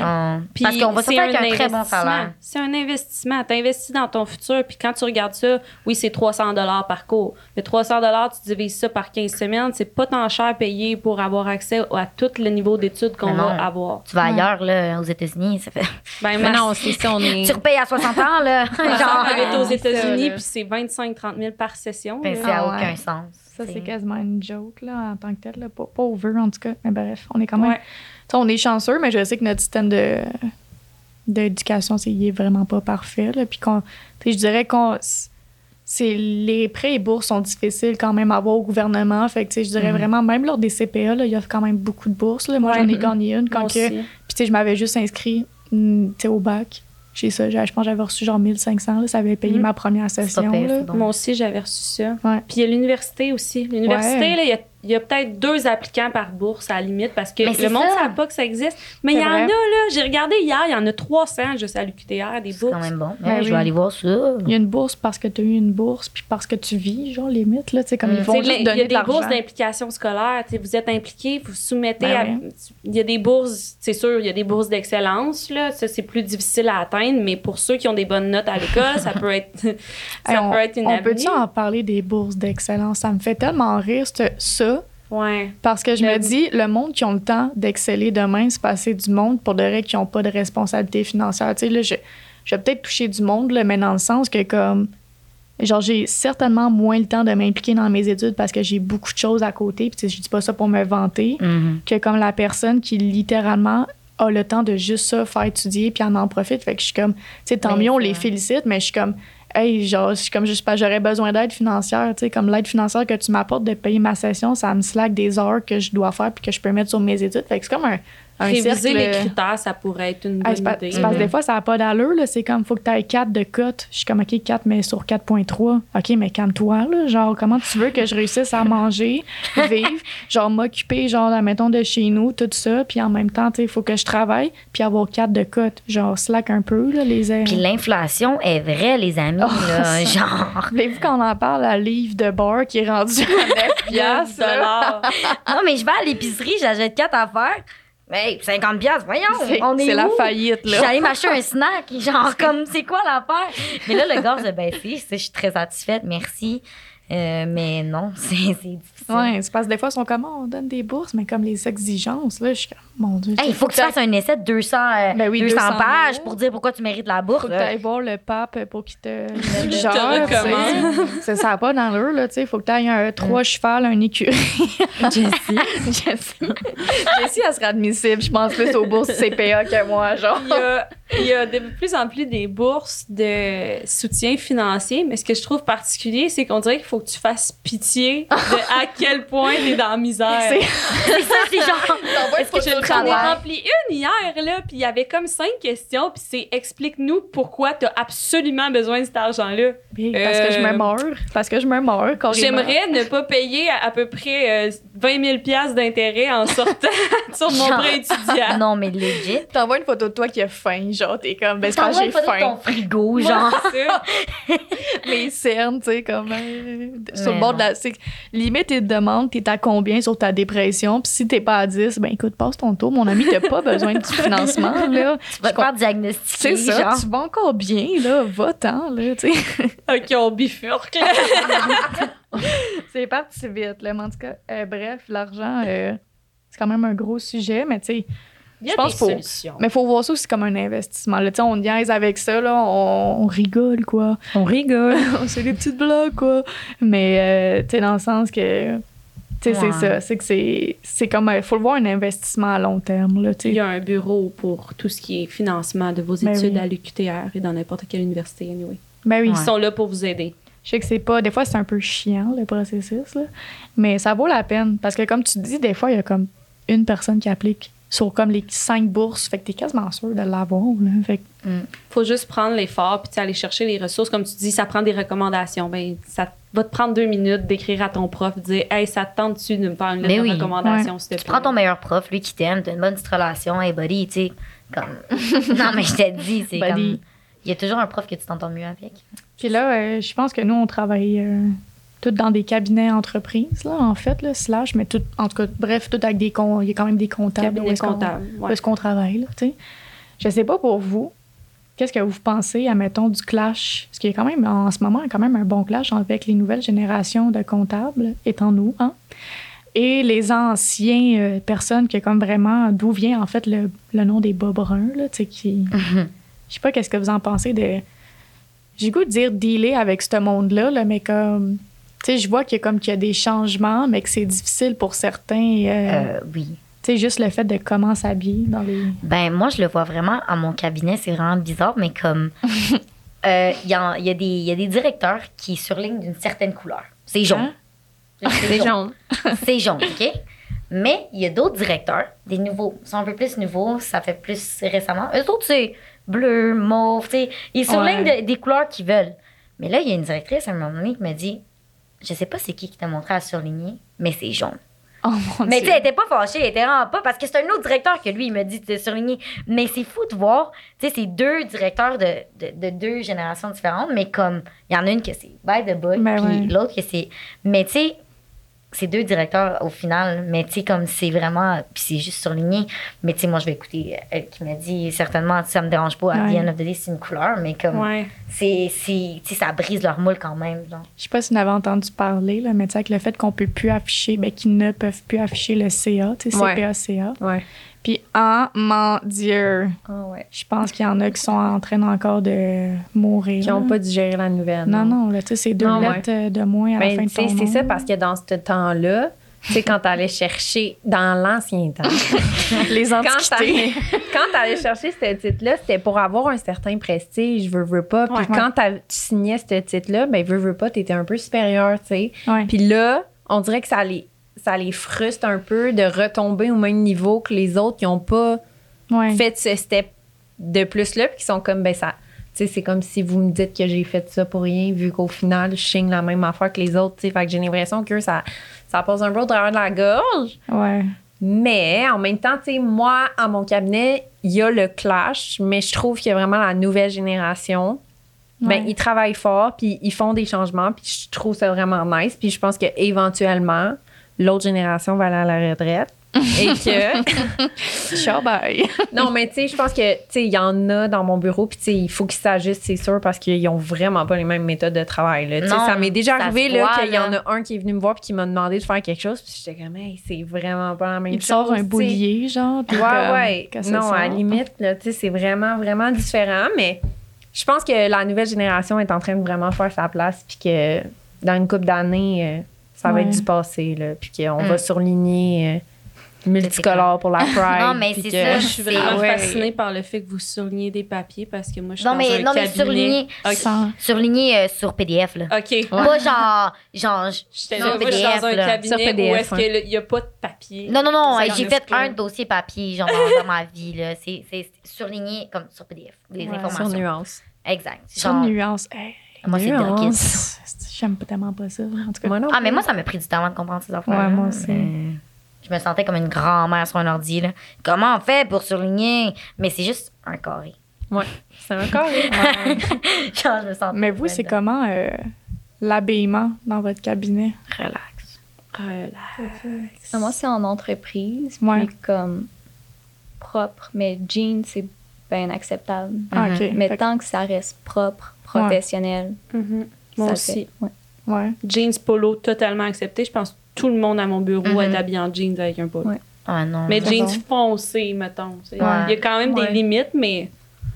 Puis parce qu'on va c'est sortir avec un très bon investissement. salaire. C'est un investissement. Tu investis dans ton futur, puis quand tu regardes ça, oui, c'est 300 par cours. Mais 300 tu divises ça par 15 semaines, c'est pas tant cher payé pour avoir accès à tout le niveau d'études qu'on va avoir. Tu vas ailleurs, là, aux États-Unis, ça fait. Ben, Mais ma- non, c'est ça, on est. tu repayes à 60 ans, là. Genre, été aux États-Unis, puis c'est 25-30 000 par session. ben, ça n'a Ah ouais. aucun sens. Ça, c'est quasiment une joke, là, en tant que tel. Là. Pas, pas over, en tout cas. Mais bref, on est quand même. Ouais. On est chanceux, mais je sais que notre système de d'éducation, c'est il est vraiment pas parfait. Là. Puis qu'on, tu sais, je dirais qu'on. C'est, les prêts et bourses sont difficiles quand même à avoir au gouvernement. Fait que, tu sais, je dirais Mhm. vraiment, même lors des CPA, là, il y a quand même beaucoup de bourses. Là. Moi, Ouais. j'en ai gagné une quand que. Puis, tu sais, je m'avais juste inscrit mm, tu sais, au bac. J'ai ça. j'ai- Je pense que j'avais reçu genre 1500. Là, ça avait payé Mhm. ma première session. pire, là. bon. Moi aussi, j'avais reçu ça. Ouais. Puis il y a l'université aussi. L'université, Ouais. il y a, il y a peut-être deux applicants par bourse à la limite parce que le c'est monde ne ça. sait pas que ça existe. Mais il y C'est en a, là. J'ai regardé hier, il y en a 300 juste à l'UQTR, des C'est bourses. quand même bon. Ben Je vais aller voir ça. Il y a une bourse parce que tu as eu une bourse, puis parce que tu vis, genre, limite, là, tu sais, comme Mm. ils vont juste Il y a de des bourses d'implication scolaire. tu sais, Vous êtes impliqué, vous soumettez Ben à. Il y a des bourses, c'est sûr, il y a des bourses d'excellence. là. Ça, c'est plus difficile à atteindre, mais pour ceux qui ont des bonnes notes à l'école, ça peut être, ça Hey, on peut être une on avenue. peut-tu en parler des bourses d'excellence? Ça me fait tellement rire, ce- ça, Ouais. parce que je Le- me dis, le monde qui ont le temps d'exceller demain, c'est passer du monde pour de vrai qui n'ont pas de responsabilité financière. Tu sais, là, je, je vais peut-être toucher du monde, là, mais dans le sens que, comme, genre, j'ai certainement moins le temps de m'impliquer dans mes études parce que j'ai beaucoup de choses à côté. Puis, tu sais, je dis pas ça pour me vanter, Mhm. que comme la personne qui littéralement a le temps de juste ça, faire étudier, puis en en profite. Fait que je suis comme, tu sais, tant Mais mieux, on les félicite, mais je suis comme, hey, genre, je comme, juste pas, j'aurais besoin d'aide financière, tu sais, comme l'aide financière que tu m'apportes de payer ma session, ça me slack des heures que je dois faire puis que je peux mettre sur mes études. Fait que c'est comme un, un Réviser cercle- les critères, ça pourrait être une bonne pas- idée. c'est parce que des fois, ça n'a pas d'allure. là. C'est comme, faut que tu aies 4 de cote. Je suis comme, OK, 4, mais sur 4.3. OK, mais calme-toi, là. Genre, comment tu veux que je réussisse à manger, vivre, genre, m'occuper, genre, mettons, de chez nous, tout ça. Puis en même temps, il faut que je travaille, puis avoir 4 de cote. Genre, slack un peu, là, les airs. Puis l'inflation est vraie, les amis. Oh, là, genre. Avez-vous quand on en parle, la livre de bar qui est rendue à 9 piastres. Non, mais je vais à l'épicerie, j'achète quatre affaires. Mais 50 piastres, voyons. C'est on est, c'est la faillite, là. allée m'acheter un snack, genre comme c'est quoi l'affaire? Mais là, le a baissé, ça, je suis très satisfaite, merci. Euh, mais non, c'est difficile. Ouais, c'est parce que des fois, ils sont comme, Oh, on donne des bourses, mais comme les exigences, là, je suis comme, mon Dieu. Hey, il faut que tu fasses un essai de 200, euh, Ben oui, 200 200 pages mots. pour dire pourquoi tu mérites la bourse. faut que là. tu ailles voir le pape pour qu'il te te gère. tu sais. recommande. C'est ça pas d'allure, là, tu sais. Faut que tu ailles un trois cheval, un écurie. Jessie. Jessie. Jessie, elle serait admissible, je pense, plus aux bourses CPA que moi, genre. Il y a il y a de plus en plus des bourses de soutien financier, mais ce que je trouve particulier, c'est qu'on dirait qu'il faut que tu fasses pitié de à quel point t'es dans la misère. C'est- ça, c'est genre. Est-ce que je j'en ai rempli une hier, là, puis il y avait comme cinq questions, puis c'est explique-nous pourquoi t'as absolument besoin de cet argent-là. Parce que je me Euh, meurs. Parce que je me meurs, carrément. J'aimerais ne pas payer à, à peu près euh, 20 000 piastres d'intérêt en sortant sur mon Genre- prêt étudiant. Non, mais legit. T'envoies une photo de toi qui a faim, genre, t'es comme, ben, c'est j'ai une photo de faim. ton frigo, genre. c'est ça. Les cernes, tu sais, comme, euh, sur le bord de la. c'est- Limite, ils te demandent, t'es à combien sur ta dépression, puis si t'es pas à 10, ben, écoute, passe ton tour, mon ami, t'as pas besoin du financement, là. Tu vas te faire diagnostiquer, C'est ça, genre. tu vas encore bien, là, va-t'en, là, tu sais. Ok, on bifurque. c'est parti vite, là, mais en tout cas, euh, bref, l'argent, euh, c'est quand même un gros sujet, mais tu sais, Il y a Je pense des faut- solutions. mais faut voir ça aussi comme un investissement. Là, on niaise avec ça, là, on, on rigole, quoi. On rigole. c'est des petites blagues, quoi. Mais, euh, tu sais, dans le sens que, tu sais, c'est Ouais. ça. C'est que c'est, c'est comme, il faut le voir un investissement à long terme, là, Il y a un bureau pour tout ce qui est financement de vos Ben études oui. à l'UQTR et dans n'importe quelle université, anyway. Ben oui, Ils sont là pour vous aider. je sais que c'est pas, des fois, c'est un peu chiant, le processus, là. Mais ça vaut la peine. Parce que, comme tu dis, des fois, il y a comme une personne qui applique sur comme les cinq bourses. Fait que t'es quasiment sûr de l'avoir, là. Fait que, faut juste prendre l'effort puis tu aller chercher les ressources. Comme tu dis, ça prend des recommandations. Ben, ça va te prendre deux minutes d'écrire à ton prof, de dire Hey, ça te tente-tu de me faire une lettre de recommandation, s'il te Tu plaît? prends ton meilleur prof, lui qui t'aime, t'as une bonne petite relation, hey buddy, tu sais. Comme. non, mais je t'ai dit, c'est comme. Il y a toujours un prof que tu t'entends mieux avec. Puis là, euh, je pense que nous, on travaille euh, tous dans des cabinets entreprises, là, en fait, là, slash, mais tout, en tout cas, bref, tout avec des comptes. Il y a quand même des comptables. où Cabinet est-ce qu'on- ouais. qu'on travaille, là, tu sais. Je sais pas pour vous, qu'est-ce que vous pensez, admettons, du clash? Parce qu'il y a quand même, en ce moment, quand même un bon clash avec les nouvelles générations de comptables, étant nous, hein? Et les anciens euh, personnes qui, comme vraiment, d'où vient, en fait, le, le nom des bas bruns, là, tu sais, qui... Je sais pas qu'est-ce que vous en pensez de. J'ai goût de dire dealer avec ce monde-là, là, mais comme. Tu sais, je vois qu'il y a comme qu'il y a des changements, mais que c'est difficile pour certains. euh, Euh, oui. Tu sais, juste le fait de comment s'habiller dans les. Ben, moi, je le vois vraiment à mon cabinet, c'est vraiment bizarre, mais comme. euh, Il y, a, y, a y a des directeurs qui surlignent d'une certaine couleur. C'est jaune. Hein? C'est jaune. C'est jaune, OK? Mais il y a d'autres directeurs, des nouveaux, ils sont un peu plus nouveaux, ça fait plus récemment. Eux autres, c'est bleu, mauve, tu sais. Ils surlignent Ouais. de- des couleurs qu'ils veulent. Mais là, il y a une directrice à un moment donné qui me dit Je sais pas c'est qui qui t'a montré à surligner, mais c'est jaune. Oh mon Mais tu sais, elle était pas fâchée, elle était vraiment pas, parce que c'est un autre directeur que lui, il me dit de surligner. Mais c'est fou de voir, tu sais, c'est deux directeurs de, de, de deux générations différentes, mais comme, il y en a une que c'est by the book, Ben puis ouais. l'autre que c'est. Mais tu sais, c'est deux directeurs au final, mais tu sais, comme c'est vraiment. Puis c'est juste surligné. Mais tu sais, moi, je vais écouter elle qui m'a dit, certainement, ça me dérange pas, à Ouais. the end of the day, c'est une couleur, mais comme. Ouais. C'est. c'est- Tu sais, ça brise leur moule quand même. Je sais pas si vous en avez entendu parler, là, mais tu sais, avec le fait qu'on peut plus afficher, ben, qu'ils ne peuvent plus afficher le CA, tu sais, Ouais. CPA-CA. Ouais. Puis, oh mon Dieu, Ah ouais. je pense qu'il y en a qui sont en train encore de mourir. Qui n'ont pas digéré la nouvelle. Non, non, là, tu sais, c'est deux Non, lettres euh, de moins à la Ben, fin de ton c'est ça parce que dans ce temps-là, tu sais, quand t'allais chercher dans l'ancien temps, les antiquités. quand t'allais chercher ce titre-là, c'était pour avoir un certain prestige, veux, veux pas. Puis Ouais. quand tu signais ce titre-là, ben, veux, veux pas, t'étais un peu supérieur, tu sais. Ouais. Puis là, on dirait que ça les, ça les frustre un peu de retomber au même niveau que les autres qui n'ont pas Ouais. fait ce step de plus-là, puis qui sont comme, ben, ça. Tu sais, c'est comme si vous me dites que j'ai fait ça pour rien, vu qu'au final, je signe la même affaire que les autres, tu sais. Fait que j'ai l'impression que ça, ça passe un peu au travers de la gorge. Ouais. Mais en même temps, tu sais, moi, à mon cabinet, il y a le clash, mais je trouve qu'il y a vraiment la nouvelle génération. Ben, ils travaillent fort, puis ils font des changements, puis je trouve ça vraiment nice. Puis je pense que éventuellement, l'autre génération va aller à la retraite. et que Ciao, bye. non, mais tu sais, je pense que, tu sais, il y en a dans mon bureau, puis tu sais, il faut qu'ils s'ajustent, c'est sûr, parce qu'ils ont vraiment pas les mêmes méthodes de travail. Là. Tu sais, Non, ça m'est déjà ça arrivé là, qu'il y en a un qui est venu me voir puis qui m'a demandé de faire quelque chose, puis j'étais comme, hey, c'est vraiment pas la même Il chose. sort un boulier, genre. puis Ouais, comme, ouais. Non, à la limite, là, tu sais, c'est vraiment, vraiment différent, mais je pense que la nouvelle génération est en train de vraiment faire sa place, puis que dans une couple d'années, euh, ça va Ouais. être du passé, là, puis qu'on Mm. va surligner. euh, multicolore pour la Pride. Non, mais c'est que- ça. Moi, je suis vraiment ouais. fascinée par le fait que vous surlignez des papiers parce que moi, je suis Non, dans mais- un non, mais cabinet. surligner- Surligné euh, sur PDF, là. OK. Pas genre. genre je- J'étais sur là, moi, je suis dans un là. cabinet Sur PDF, où est-ce ouais. qu'il n'y a pas de papier. Non, non, non, en j'ai fait un dossier papier, genre, dans, ma vie, là. C'est c'est surligné comme sur PDF, les Ouais. informations. Sur nuance. Exact. Sur nuance. Hey, moi, c'est. Dorkis. J'aime pas tellement pas ça. En tout cas, Moi non Ah, mais moi, ça m'a pris du temps avant de comprendre ces affaires. Ouais, moi aussi. je me sentais comme une grand-mère sur un ordi, là. Comment on fait pour surligner? Mais c'est juste un carré. Ouais, c'est un carré. genre, je me sentais. Mais vous, c'est comment euh, l'habillement dans votre cabinet? Relax. Ah, Moi, c'est en entreprise, Ouais. puis comme propre, mais jeans, c'est bien acceptable. Ah. OK. Mais Fait tant que ça reste propre, professionnel, Mhm. Moi aussi. fait. Ouais. Ouais. Jeans polo totalement accepté. Je pense que tout le monde à mon bureau Mhm. est habillé en jeans avec un polo. Ouais. Ah non. Mais jeans bon. foncés, mettons. Il y a quand même Ouais. des limites, mais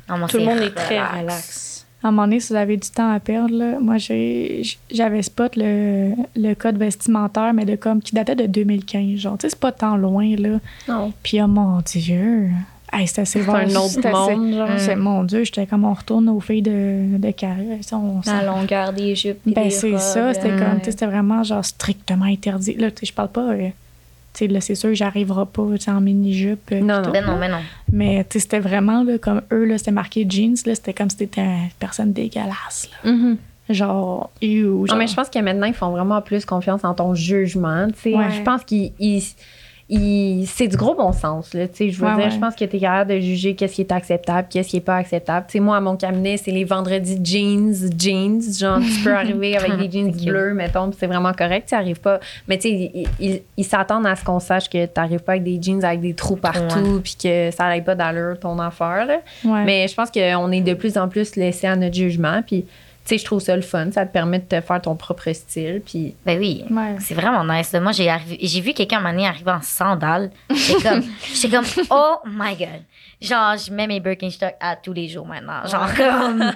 Non, moi, tout le monde est très relax. relax. À un moment donné, si vous avez du temps à perdre, là, moi, j'ai- j'avais spot le, le code vestimentaire, mais de comme qui datait de 2015. Genre, tu sais, c'est pas tant loin, là. Non. Puis, oh mon Dieu! Hey, c'était C'est un autre C'était- monde, genre. c'est- Mon Dieu, j'étais comme on retourne aux filles de, de carré. Ça, on La longueur des jupes. Ben, c'est ça. C'était euh, comme, c'était vraiment genre strictement interdit. Là, tu sais, je parle pas. euh, là, c'est sûr que j'arriverai pas en mini-jupe. euh, Non, non. tout, Ben non, mais non. Mais c'était vraiment là, comme eux, là, c'était marqué jeans. là, C'était comme si t'étais une personne dégueulasse. Là. Mhm. Genre, ew, Non, mais je pense que maintenant, ils font vraiment plus confiance en ton jugement. Ouais. Je pense qu'ils. C'est du gros bon sens. Là, je veux Ouais, dire, ouais. je pense que tu es capable de juger qu'est-ce qui est acceptable, qu'est-ce qui est pas acceptable. Moi, à mon cabinet, c'est les vendredis jeans, jeans. Genre, tu peux arriver avec des jeans bleus, mettons, c'est vraiment correct. Tu arrives pas. Mais tu sais, ils- s'attendent à ce qu'on sache que tu n'arrives pas avec des jeans avec des trous partout, puis que ça n'aille pas d'allure ton affaire. Là. Mais je pense qu'on est de plus en plus laissé à notre jugement. Puis, sais, je trouve ça le fun. Ça te permet de te faire ton propre style. Puis, Ben oui. Ouais. C'est vraiment nice. Moi, j'ai arrivé- j'ai vu quelqu'un à un moment donné arriver en sandales. J'étais comme, j'étais comme, oh my god. Genre, je mets mes Birkenstock à tous les jours maintenant. Genre, comme,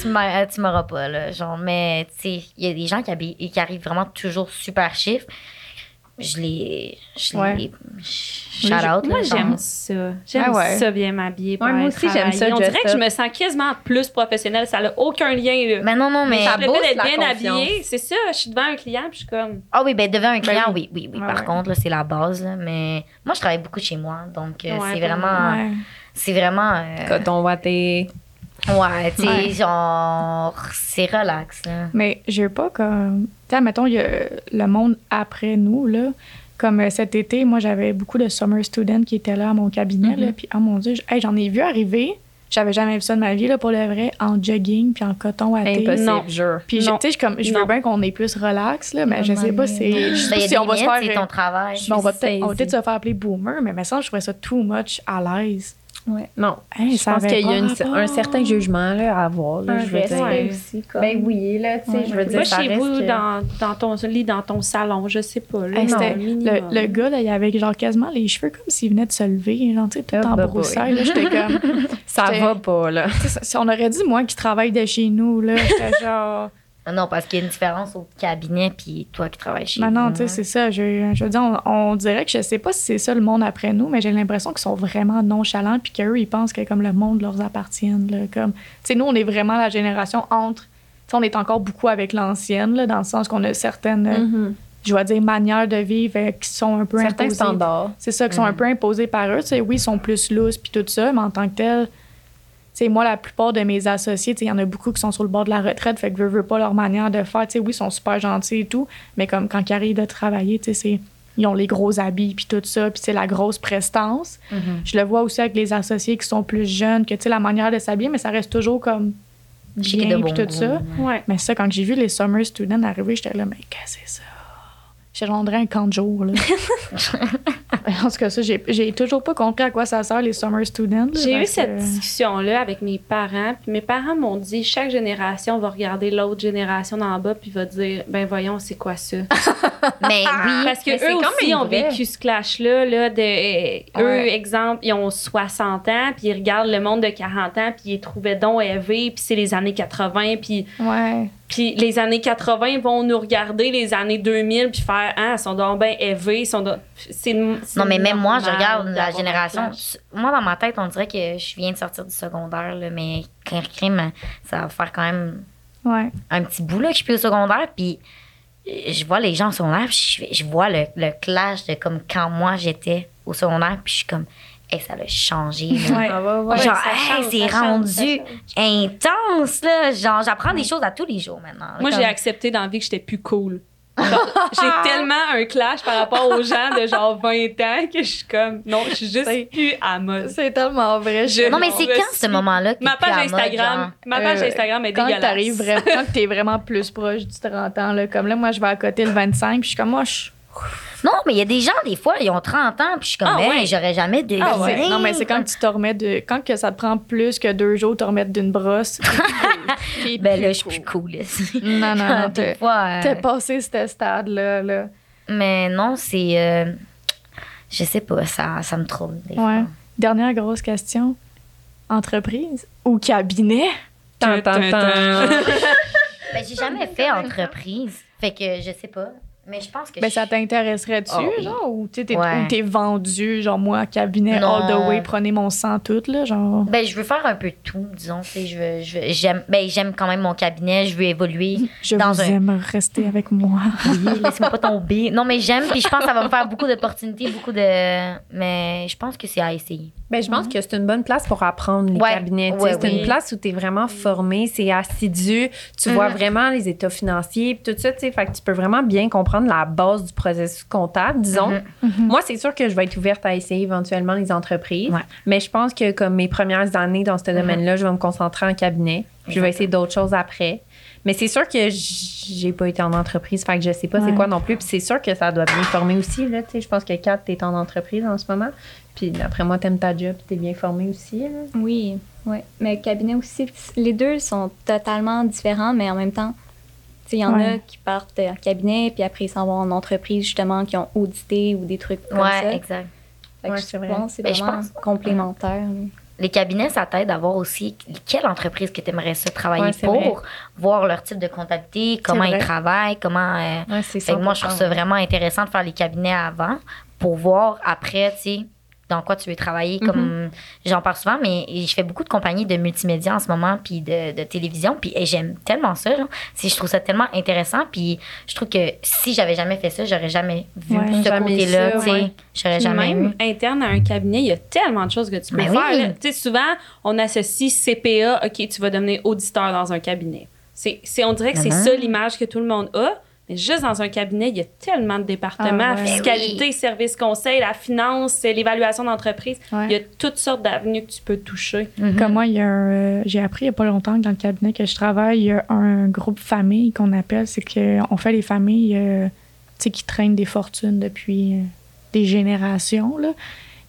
tu m'as- tu m'auras pas, là. Genre, mais, tu sais, il y a des gens qui, habillent- qui arrivent vraiment toujours super chiffres. Je les. Je Ouais. les. Shout out. Moi, j'aime ça. J'aime Ah ouais. ça bien m'habiller. Ouais, moi aussi, j'aime ça. On dirait que je me sens quasiment plus professionnelle. Ça n'a aucun lien. Là. Ben non, non, mais. ça le fait d'être la bien confiance. habillée, c'est ça. Je suis devant un client puis je suis comme. Ah oui, ben devant un client, Ben oui, oui, oui. Ouais, Par ouais. contre, là, c'est la base. là. Mais moi, je travaille beaucoup chez moi. Donc, euh, Ouais, c'est vraiment. Ouais. C'est vraiment. euh, coton watté. Ouais, tu sais, Ouais. genre, c'est relax, là. Mais j'ai pas comme. Tu sais, mettons, il y a le monde après nous, là. Comme euh, cet été, moi, j'avais beaucoup de summer students qui étaient là à mon cabinet, là. Puis, oh mon Dieu, j'en ai vu arriver. J'avais jamais vu ça de ma vie, là, pour le vrai, en jogging puis en coton à thé. Non. jure. Puis, je- Non. tu sais, je comme- je veux Non. bien qu'on ait plus relax, là, mais je sais pas, c'est. Je sais Ben, pas si on va se faire. c'est ton travail. On va peut-être saisie. on va peut-être se faire appeler boomer, mais mais ça, je trouvais ça too much à l'aise. Non. Hey, je pense qu'il y a une- un certain jugement là, à avoir. Là, Un je veux dire. Ouais. aussi. Comme... Ben oui, là, tu sais, Ouais. je veux dire, chez reste vous, que- dans, dans ton lit, dans ton salon, je sais pas. Là, Hey, non, c'était- le gars, là, il avait genre quasiment les cheveux comme s'il venait de se lever, genre, tu sais, tout Ah, en bah, broussailles. là. J'étais comme. Ça va pas, là. on aurait dit, moi, qui travaille de chez nous, là, j'étais genre. Non, non, parce qu'il y a une différence au cabinet puis toi qui travailles chez Mais non, vous, tu sais, hein. c'est ça. Je, je veux dire, on, on dirait que je sais pas si c'est ça le monde après nous, mais j'ai l'impression qu'ils sont vraiment nonchalants puis qu'eux, ils pensent que comme le monde leur appartient. Là, comme, tu sais, nous, on est vraiment la génération entre. Tu sais, on est encore beaucoup avec l'ancienne, là, dans le sens qu'on a certaines, euh, Mhm. je vais dire, manières de vivre euh, qui sont un peu Certains imposées. standards. C'est ça, qui sont un Mhm. peu imposés par eux. Tu sais, oui, ils sont plus lousses puis tout ça, mais en tant que tel, sais, moi, la plupart de mes associés, il y en a beaucoup qui sont sur le bord de la retraite, fait que je veux pas leur manière de faire. Tu sais, oui, ils sont super gentils et tout, mais comme quand ils arrivent de travailler, tu sais, c'est- ils ont les gros habits puis tout ça, puis c'est la grosse prestance. Mhm. Je le vois aussi avec les associés qui sont plus jeunes, que tu sais, la manière de s'habiller, mais ça reste toujours comme bien puis bon tout goût, ça. Ouais. Mais ça, quand j'ai vu les summer students arriver, j'étais là, mais qu'est-ce que c'est ça? J'ai rendu un camp de jour, là. en tout cas, ça, j'ai, toujours pas compris à quoi ça sert, les summer students. J'ai eu cette que- discussion-là avec mes parents, puis mes parents m'ont dit chaque génération va regarder l'autre génération d'en bas, puis va dire ben voyons, c'est quoi ça Mais oui. Parce que eux aussi ont vrai. vécu ce clash-là là, de eux exemple, ils ont 60 ans, puis ils regardent le monde de 40 ans, puis ils trouvaient donc élevé, puis c'est les années 80, puis Ouais. Puis les années 80 vont nous regarder les années 2000 puis faire ah, ils sont donc bien élevés, ils sont donc- c'est c'est Non, mais même moi, je regarde la génération. Moi, dans ma tête, on dirait que je viens de sortir du secondaire, là, mais crime, ça va faire quand même Ouais. un petit bout là, que je suis au secondaire. Puis euh, je vois les gens au secondaire, puis je, fais- je vois le, le clash de comme quand moi j'étais au secondaire, puis je suis comme, hey, ça a changé. Ouais. Ah, ouais, ouais. Genre, hey, c'est rendu intense, là. Genre, j'apprends des choses à tous les jours maintenant. Moi, Comme- j'ai accepté dans la vie que j'étais plus cool. J'ai tellement un clash par rapport aux gens de genre 20 ans que je suis comme, non, je suis juste C'est- plus à mode. C'est tellement vrai. Je- Non, mais c'est quand ce moment-là que Ma plus page à mode, Instagram, genre? ma page Euh, Instagram est quand dégueulasse. t'arrives vraiment, quand t'es vraiment plus proche du 30 ans, là, comme là, moi, je vais à côté le 25, puis je suis comme, moi, je. Non, mais il y a des gens, des fois, ils ont 30 ans, puis je suis comme, Ah hey, ouais. j'aurais jamais deviné. Ah ouais. Non, mais c'est quand tu te remets de. Quand que ça te prend plus que deux jours de te remettre d'une brosse. t'es. T'es Ben là, je suis plus cool. Non, non, non. Euh, t'as passé ce stade-là. Là. Mais non, c'est. euh, je sais pas, ça, ça me trouble. Des Ouais. fois. Dernière grosse question. Entreprise ou cabinet? Tan, tan, tan. Ben, j'ai jamais fait entreprise. Fait que je sais pas. Mais je pense que. Ben, je- ça t'intéresserait-tu, oui. genre? Ou t'es Ouais. vendu, genre, moi, cabinet, Non. all the way, prenez mon sang tout, là, genre? Ben, je veux faire un peu de tout, disons. tu sais, Je veux, je veux- j'aime, ben, j'aime quand même mon cabinet. Je veux évoluer. Je dans vous un- aime, restez avec moi. Oui, laisse-moi pas tomber. Non, mais j'aime, puis je pense que ça va me faire beaucoup d'opportunités, beaucoup de. Mais je pense que c'est à essayer. Ben, je pense que c'est une bonne place pour apprendre les Ouais. cabinets. tu sais. Ouais, c'est oui. une place où tu es vraiment formé, c'est assidu, tu vois Mhm. vraiment les états financiers, puis tout ça, tu sais. Fait que tu peux vraiment bien comprendre la base du processus comptable, disons. Mhm. Moi, c'est sûr que je vais être ouverte à essayer éventuellement les entreprises, Ouais. mais je pense que comme mes premières années dans ce domaine-là, je vais me concentrer en cabinet. puis Je vais essayer d'autres choses après. Mais c'est sûr que j'ai pas été en entreprise, fait que je sais pas c'est quoi non plus. Puis c'est sûr que ça doit bien former aussi, là, tu sais. Je pense que Kat, t'es en entreprise en ce moment. Puis d'après moi, t'aimes ta job, t'es bien formé aussi, là. Oui, oui. Mais cabinet aussi, les deux sont totalement différents, mais en même temps, il y en Ouais. a qui partent en cabinet, puis après ils s'en vont en entreprise, justement, qui ont audité ou des trucs comme Ouais, ça. exact. Fait que Ouais, je c'est vrai. pense c'est Ben, je vraiment pense- complémentaire. là. Les cabinets, ça t'aide à voir aussi quelle entreprise que tu aimerais ça travailler Ouais, c'est pour, vrai. voir leur type de comptabilité, comment ils travaillent, comment. euh, c'est moi, je trouve ça vraiment intéressant de faire les cabinets avant pour voir après, tu sais, dans quoi tu veux travailler. Comme j'en parle souvent, mais je fais beaucoup de compagnies de multimédia en ce moment, puis de, de télévision, puis j'aime tellement ça. Genre. Je trouve ça tellement intéressant, puis je trouve que si j'avais jamais fait ça, j'aurais jamais vu Ouais. ce côté-là, ça, tu sais. ouais. J'aurais jamais même interne à un cabinet, il y a tellement de choses que tu peux Ben faire. oui. là. Tu sais, souvent, on associe CPA, OK, tu vas devenir auditeur dans un cabinet. C'est, on dirait que c'est Mhm. ça l'image que tout le monde a. Mais juste dans un cabinet, il y a tellement de départements. Ah ouais. Fiscalité, Ben service conseil, la finance, l'évaluation d'entreprise. Ouais. Il y a toutes sortes d'avenues que tu peux toucher. Mhm. Comme moi, il y a un, euh, j'ai appris il n'y a pas longtemps que dans le cabinet que je travaille, il y a un groupe famille qu'on appelle. C'est qu'on fait les familles euh, tu sais, qui traînent des fortunes depuis euh, des générations. Là.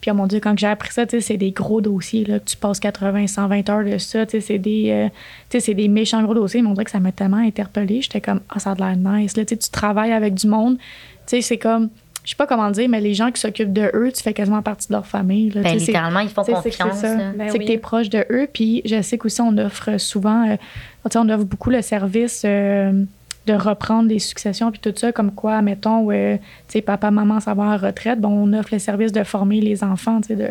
Puis, oh mon Dieu, quand j'ai appris ça, tu sais, c'est des gros dossiers. Là, que tu passes 80, 120 heures de ça. tu sais, C'est des, euh, tu c'est des méchants gros dossiers. Mais on dirait que ça m'a tellement interpellée. J'étais comme, ah, ça a l'air nice. Là, tu sais, tu travailles avec du monde. Tu sais, c'est comme, je sais pas comment dire, mais les gens qui s'occupent de eux, tu fais quasiment partie de leur famille. Là, Ben, Tu littéralement, ils font tu sais, c'est que confiance. là. Ben c'est oui. que tu es proche de eux. Puis je sais qu'aussi, on offre souvent, euh, tu sais, on offre beaucoup le service euh, de reprendre les successions, puis tout ça, comme quoi, mettons, euh, tu sais, papa, maman, ça va en retraite, bon, on offre le service de former les enfants, tu sais, de,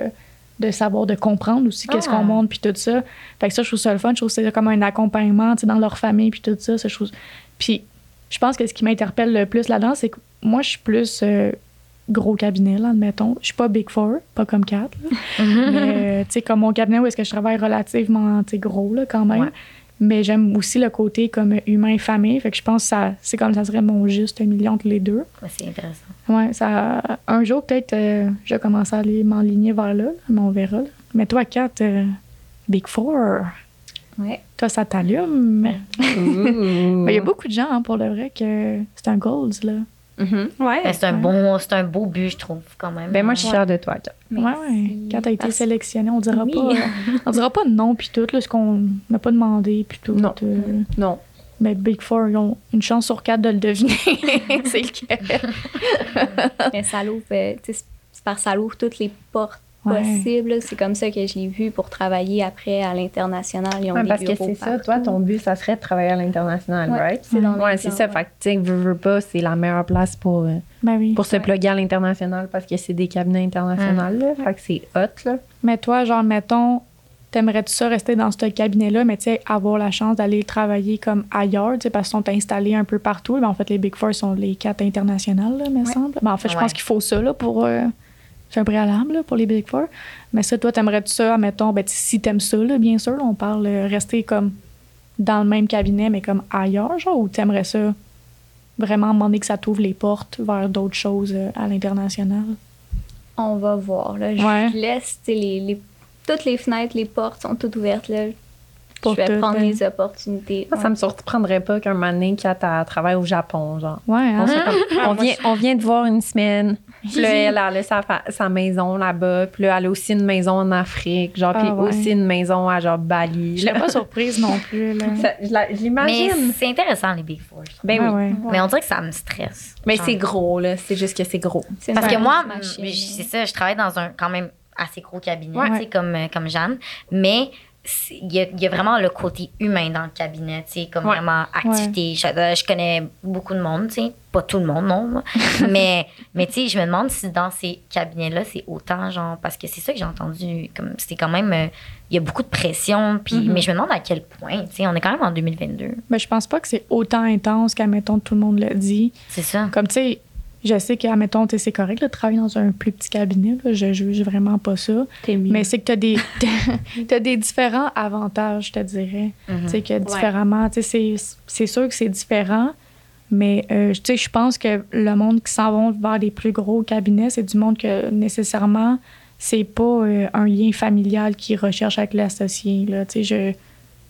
de savoir, de comprendre aussi qu'est-ce Ah. qu'on montre, puis tout ça. Fait que ça, je trouve ça le fun. Je trouve que c'est comme un accompagnement, tu sais, dans leur famille, puis tout ça. ça je trouve... Puis je pense que ce qui m'interpelle le plus là-dedans, c'est que moi, je suis plus euh, gros cabinet, là, admettons. Je suis pas Big Four, pas comme Kat, là. Mais, euh, tu sais, comme mon cabinet où est-ce que je travaille relativement, tu gros, là, quand même. Ouais. Mais j'aime aussi le côté comme humain famille. Fait que je pense que ça, c'est comme ça serait mon juste million entre les deux. Ouais, c'est intéressant. Ouais, ça, un jour, peut-être, euh, je vais commencer à aller m'enligner vers là, mais on verra. là. Mais toi, Kat, euh, Big Four, Ouais. toi, ça t'allume. Il y a beaucoup de gens, hein, pour le vrai, que c'est un goals, là. Mhm. Ouais. Ben, c'est un bon, c'est un beau but, je trouve, quand même. Ben moi, je suis fière de toi. Ouais. Quand t'as été Parce- sélectionné, on dira Oui. pas, euh, on dira pas non puis tout, là, ce qu'on n'a pas demandé puis tout. Non. euh, Non. mais Big Four, ils ont une chance sur quatre de le deviner. c'est lequel. Mais ça l'ouvre, euh, tu sais, c'est par ça l'ouvre toutes les portes Ouais. possible. C'est comme ça que je l'ai vu pour travailler après à l'international. Ils ont Ouais, des parce que c'est ça, toi, ton but, ça serait de travailler à l'international, Ouais, right? c'est dans Ouais, c'est ça. ouais. Fait que, tu sais, veux, veux pas, c'est la meilleure place pour, euh, Ben oui. pour se plugger à l'international parce que c'est des cabinets internationaux, là. Fait que c'est hot, là. Mais toi, genre, mettons, t'aimerais-tu ça rester dans ce cabinet-là, mais tu sais, avoir la chance d'aller travailler comme ailleurs, tu sais, parce qu'ils sont installés un peu partout. Ben, en fait, les Big Four sont les quatre internationales, là, me semble. Ben, en fait, je Ouais. pense qu'il faut ça, là, pour. euh, c'est un préalable, là, pour les Big Four. Mais ça, toi, t'aimerais-tu ça, mettons, ben, si t'aimes ça, là, bien sûr, on parle euh, rester comme dans le même cabinet, mais comme ailleurs, genre, ou t'aimerais ça vraiment demander que ça t'ouvre les portes vers d'autres choses euh, à l'international? On va voir. Là. Je Ouais. laisse tu sais, les, les- toutes les fenêtres, les portes sont toutes ouvertes. Là. Pour je vais prendre hein. les opportunités. Moi, ça me surprendrait pas qu'un moment donné, Kat, elle travaille au Japon, genre. Ouais, hein? On, sait comme- on vient, on vient de voir une semaine. Puis là, elle, elle a sa, fa- sa maison là-bas. Puis là, elle a aussi une maison en Afrique. Genre, puis Ah ouais. aussi une maison à genre Bali. Je serais pas surprise non plus, là. Ça- je l'imagine. c'est intéressant, les Big Four. Ben Ouais, oui. ouais. Mais on dirait que ça me stresse. Mais c'est gros, là. C'est juste que c'est gros. Parce que moi, c'est ça, je travaille dans un quand même assez gros cabinet, Ouais. tu sais, comme, euh, comme Jeanne. Mais il y a, il y a vraiment le côté humain dans le cabinet, tu sais, comme Ouais. vraiment activité. Je, euh, je connais beaucoup de monde, tu sais. Pas tout le monde, non. moi. mais, mais tu sais, je me demande si dans ces cabinets-là, c'est autant, genre, parce que c'est ça que j'ai entendu. Comme, c'était quand même, euh, il y a beaucoup de pression, puis, Mm-hmm. mais je me demande à quel point, tu sais, on est quand même en 2022. Mais je pense pas que c'est autant intense qu'admettons tout le monde le dit. C'est ça. Comme tu sais, je sais qu'admettons, tu sais, c'est correct de travailler dans un plus petit cabinet, là, je juge vraiment pas ça. Mais c'est que tu as des, t'as des différents avantages, je te dirais. Mhm. Tu sais, que différemment, tu sais, c'est- c'est sûr que c'est différent, mais euh, tu sais, je pense que le monde qui s'en va vers les plus gros cabinets, c'est du monde que nécessairement, c'est pas euh, un lien familial qui recherche avec l'associé. Là, tu sais, je.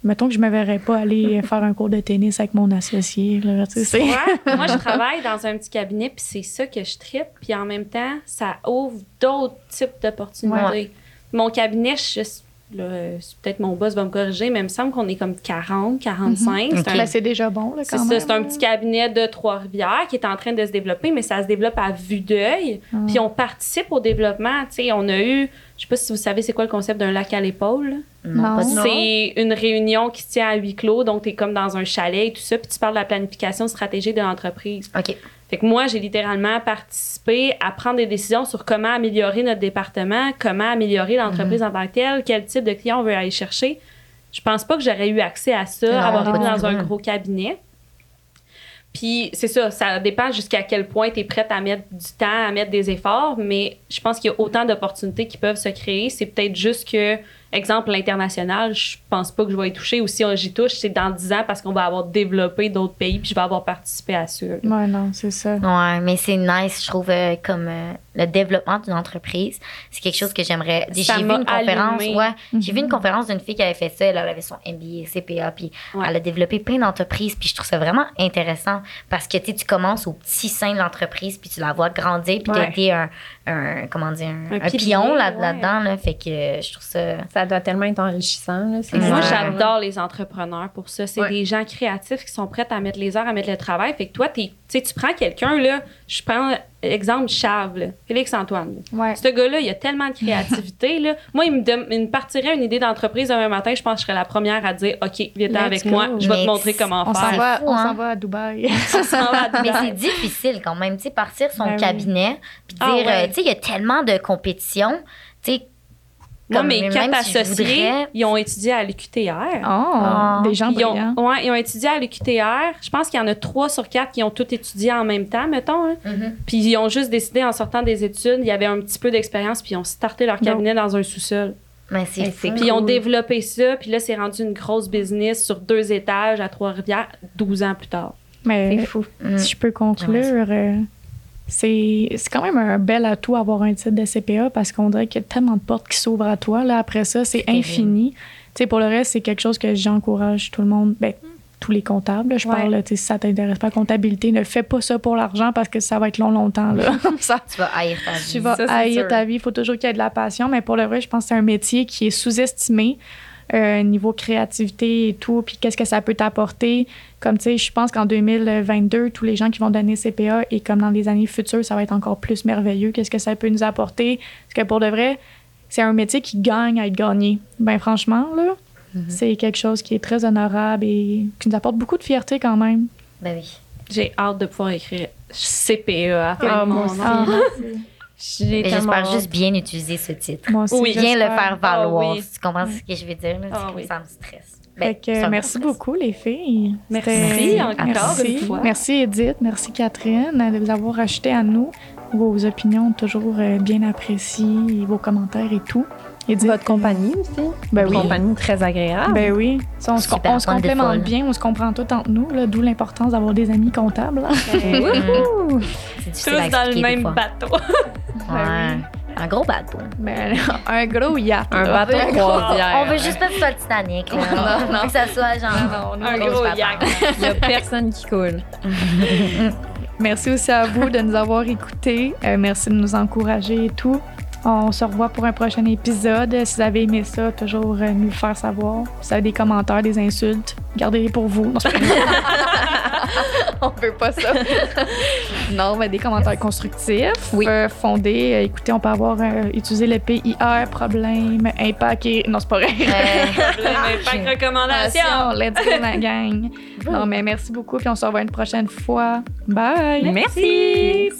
Mettons que je me verrais pas aller faire un cours de tennis avec mon associé. Là, tu sais, c'est- Ouais, moi, je travaille dans un petit cabinet, puis c'est ça que je tripe. Puis en même temps, ça ouvre d'autres types d'opportunités. Ouais. Mon cabinet, je, c'est peut-être mon boss va me corriger, mais il me semble qu'on est comme 40, 45. C'est Ok. un- Ben, c'est déjà bon, là, quand même. c'est un petit cabinet de Trois-Rivières qui est en train de se développer, mais ça se développe à vue d'œil. Ah. Puis on participe au développement. Tu sais, on a eu, je sais pas si vous savez c'est quoi le concept d'un lac à l'épaule. Non. tout. C'est une réunion qui se tient à huis clos, donc tu es comme dans un chalet et tout ça, puis tu parles de la planification stratégique de l'entreprise. OK. Fait que moi, j'ai littéralement participé à prendre des décisions sur comment améliorer notre département, comment améliorer l'entreprise en tant que telle, quel type de client on veut aller chercher. Je pense pas que j'aurais eu accès à ça, Non, avoir été dans un gros cabinet. Puis c'est ça, ça dépend jusqu'à quel point tu es prête à mettre du temps, à mettre des efforts, mais je pense qu'il y a autant d'opportunités qui peuvent se créer. C'est peut-être juste que, exemple, l'international, je pense pas que je vais y toucher, ou si on- j'y touche, c'est dans 10 ans parce qu'on va avoir développé d'autres pays, puis je vais avoir participé à ça. là. Ouais, non, c'est ça. Ouais, mais c'est nice, je trouve, euh, comme euh, le développement d'une entreprise. C'est quelque chose que j'aimerais. J'ai vu une conférence, allumé. ouais, j'ai vu une conférence d'une fille qui avait fait ça. Elle avait son MBA, CPA, puis Ouais. elle a développé plein d'entreprises. Puis je trouve ça vraiment intéressant parce que tu commences au petit sein de l'entreprise, puis tu la vois grandir, puis tu as Ouais. été un, un, comment dire, un, Un un pilier, pion là-dedans. Là, fait que je trouve ça. Ça doit tellement être enrichissant, là. Moi, j'adore les entrepreneurs pour ça. C'est Ouais. des gens créatifs qui sont prêts à mettre les heures, à mettre le travail. Fait que toi, t'es- tu sais, tu prends quelqu'un, là, je prends exemple Chave, Félix-Antoine. Ouais. Ce gars-là, il a tellement de créativité. là. Moi, il me, dem- il me partirait une idée d'entreprise demain matin. Je pense que je serais la première à dire OK, viens avec go. moi, je vais te montrer comment On s'en faire. va, fou, on hein? s'en va à Dubaï. Ça s'en va à Mais c'est difficile quand même, tu sais, partir son Ben oui. cabinet, puis dire, Ah ouais. euh, tu sais, il y a tellement de compétition, tu sais. Moi, mes quatre associés, voudrais- ils ont étudié à l'UQTR. Oh, Ah. des gens Ils ont, brillants. ouais, ils ont étudié à l'UQTR. Je pense qu'il y en a trois sur quatre qui ont tout étudié en même temps, mettons. hein. Mhm. Puis ils ont juste décidé en sortant des études, il y avait un petit peu d'expérience, puis ils ont starté leur cabinet dans un sous-sol. Mais c'est Puis ils ont développé ça, puis là, c'est rendu une grosse business sur deux étages à Trois-Rivières, 12 ans plus tard. Mais C'est fou. Mm. si je peux conclure, c'est quand même un bel atout avoir un titre de CPA parce qu'on dirait qu'il y a tellement de portes qui s'ouvrent à toi. Là, après ça, c'est infini. Tu sais, pour le reste, c'est quelque chose que j'encourage tout le monde. Ben, tous les comptables, là, je Ouais. parle, si ça t'intéresse pas, comptabilité, ne fais pas ça pour l'argent parce que ça va être long, longtemps. Là. ça, Tu vas haïr ta vie. tu vas Ça, haïr ta vie. Il faut toujours qu'il y ait de la passion. Mais pour le vrai, je pense que c'est un métier qui est sous-estimé. Euh, niveau créativité et tout, puis qu'est-ce que ça peut t'apporter. Comme tu sais, je pense qu'en 2022, tous les gens qui vont donner CPA et comme dans les années futures, ça va être encore plus merveilleux. Qu'est-ce que ça peut nous apporter? Parce que pour de vrai, c'est un métier qui gagne à être gagné. Ben franchement, là, Mhm. c'est quelque chose qui est très honorable et qui nous apporte beaucoup de fierté quand même. Ben oui. J'ai hâte de pouvoir écrire CPE à la fin Ah, moi mon aussi. J'espère juste bien utiliser ce titre. moi aussi, Oui, Bien le faire valoir. Ah oui. Tu comprends ce que je veux dire? Là? Ah comme oui. ça me stresse. Ben, que, merci stress. beaucoup, les filles. Merci encore merci. une fois. Merci, Edith. Merci, Catherine, de vous avoir acheté à nous. Vos opinions toujours euh, bien appréciées, vos commentaires et tout. Edith, Votre compagnie aussi. Ben oui. compagnie très agréable. Ben oui. Ça, on, se, on se complémente bien, on se comprend tout entre nous, d'où l'importance d'avoir des amis comptables. hein. Tous dans le même bateau. Ouais. Un gros bateau. Ben, un gros yacht. Un là. bateau croisière. On veut juste pas que ce soit le Titanic. Là. Non, non. Que ça soit genre. Non, non, Un non, gros yak. Il n'y a personne qui coule. Merci aussi à vous de nous avoir écoutés. Euh, merci de nous encourager et tout. On se revoit pour un prochain épisode. Si vous avez aimé ça, toujours euh, nous le faire savoir. Si vous avez des commentaires, des insultes, gardez-les pour vous. Non, c'est pas vrai. on veut pas ça. non, mais des commentaires constructifs, Oui. euh, fondés. Euh, écoutez, on peut avoir euh, utilisé le PIR, problème, impact et... Non, c'est pas vrai. Pas de recommandation. Let's go, la gang. Non, mais merci beaucoup, puis on se revoit une prochaine fois. Bye! Merci.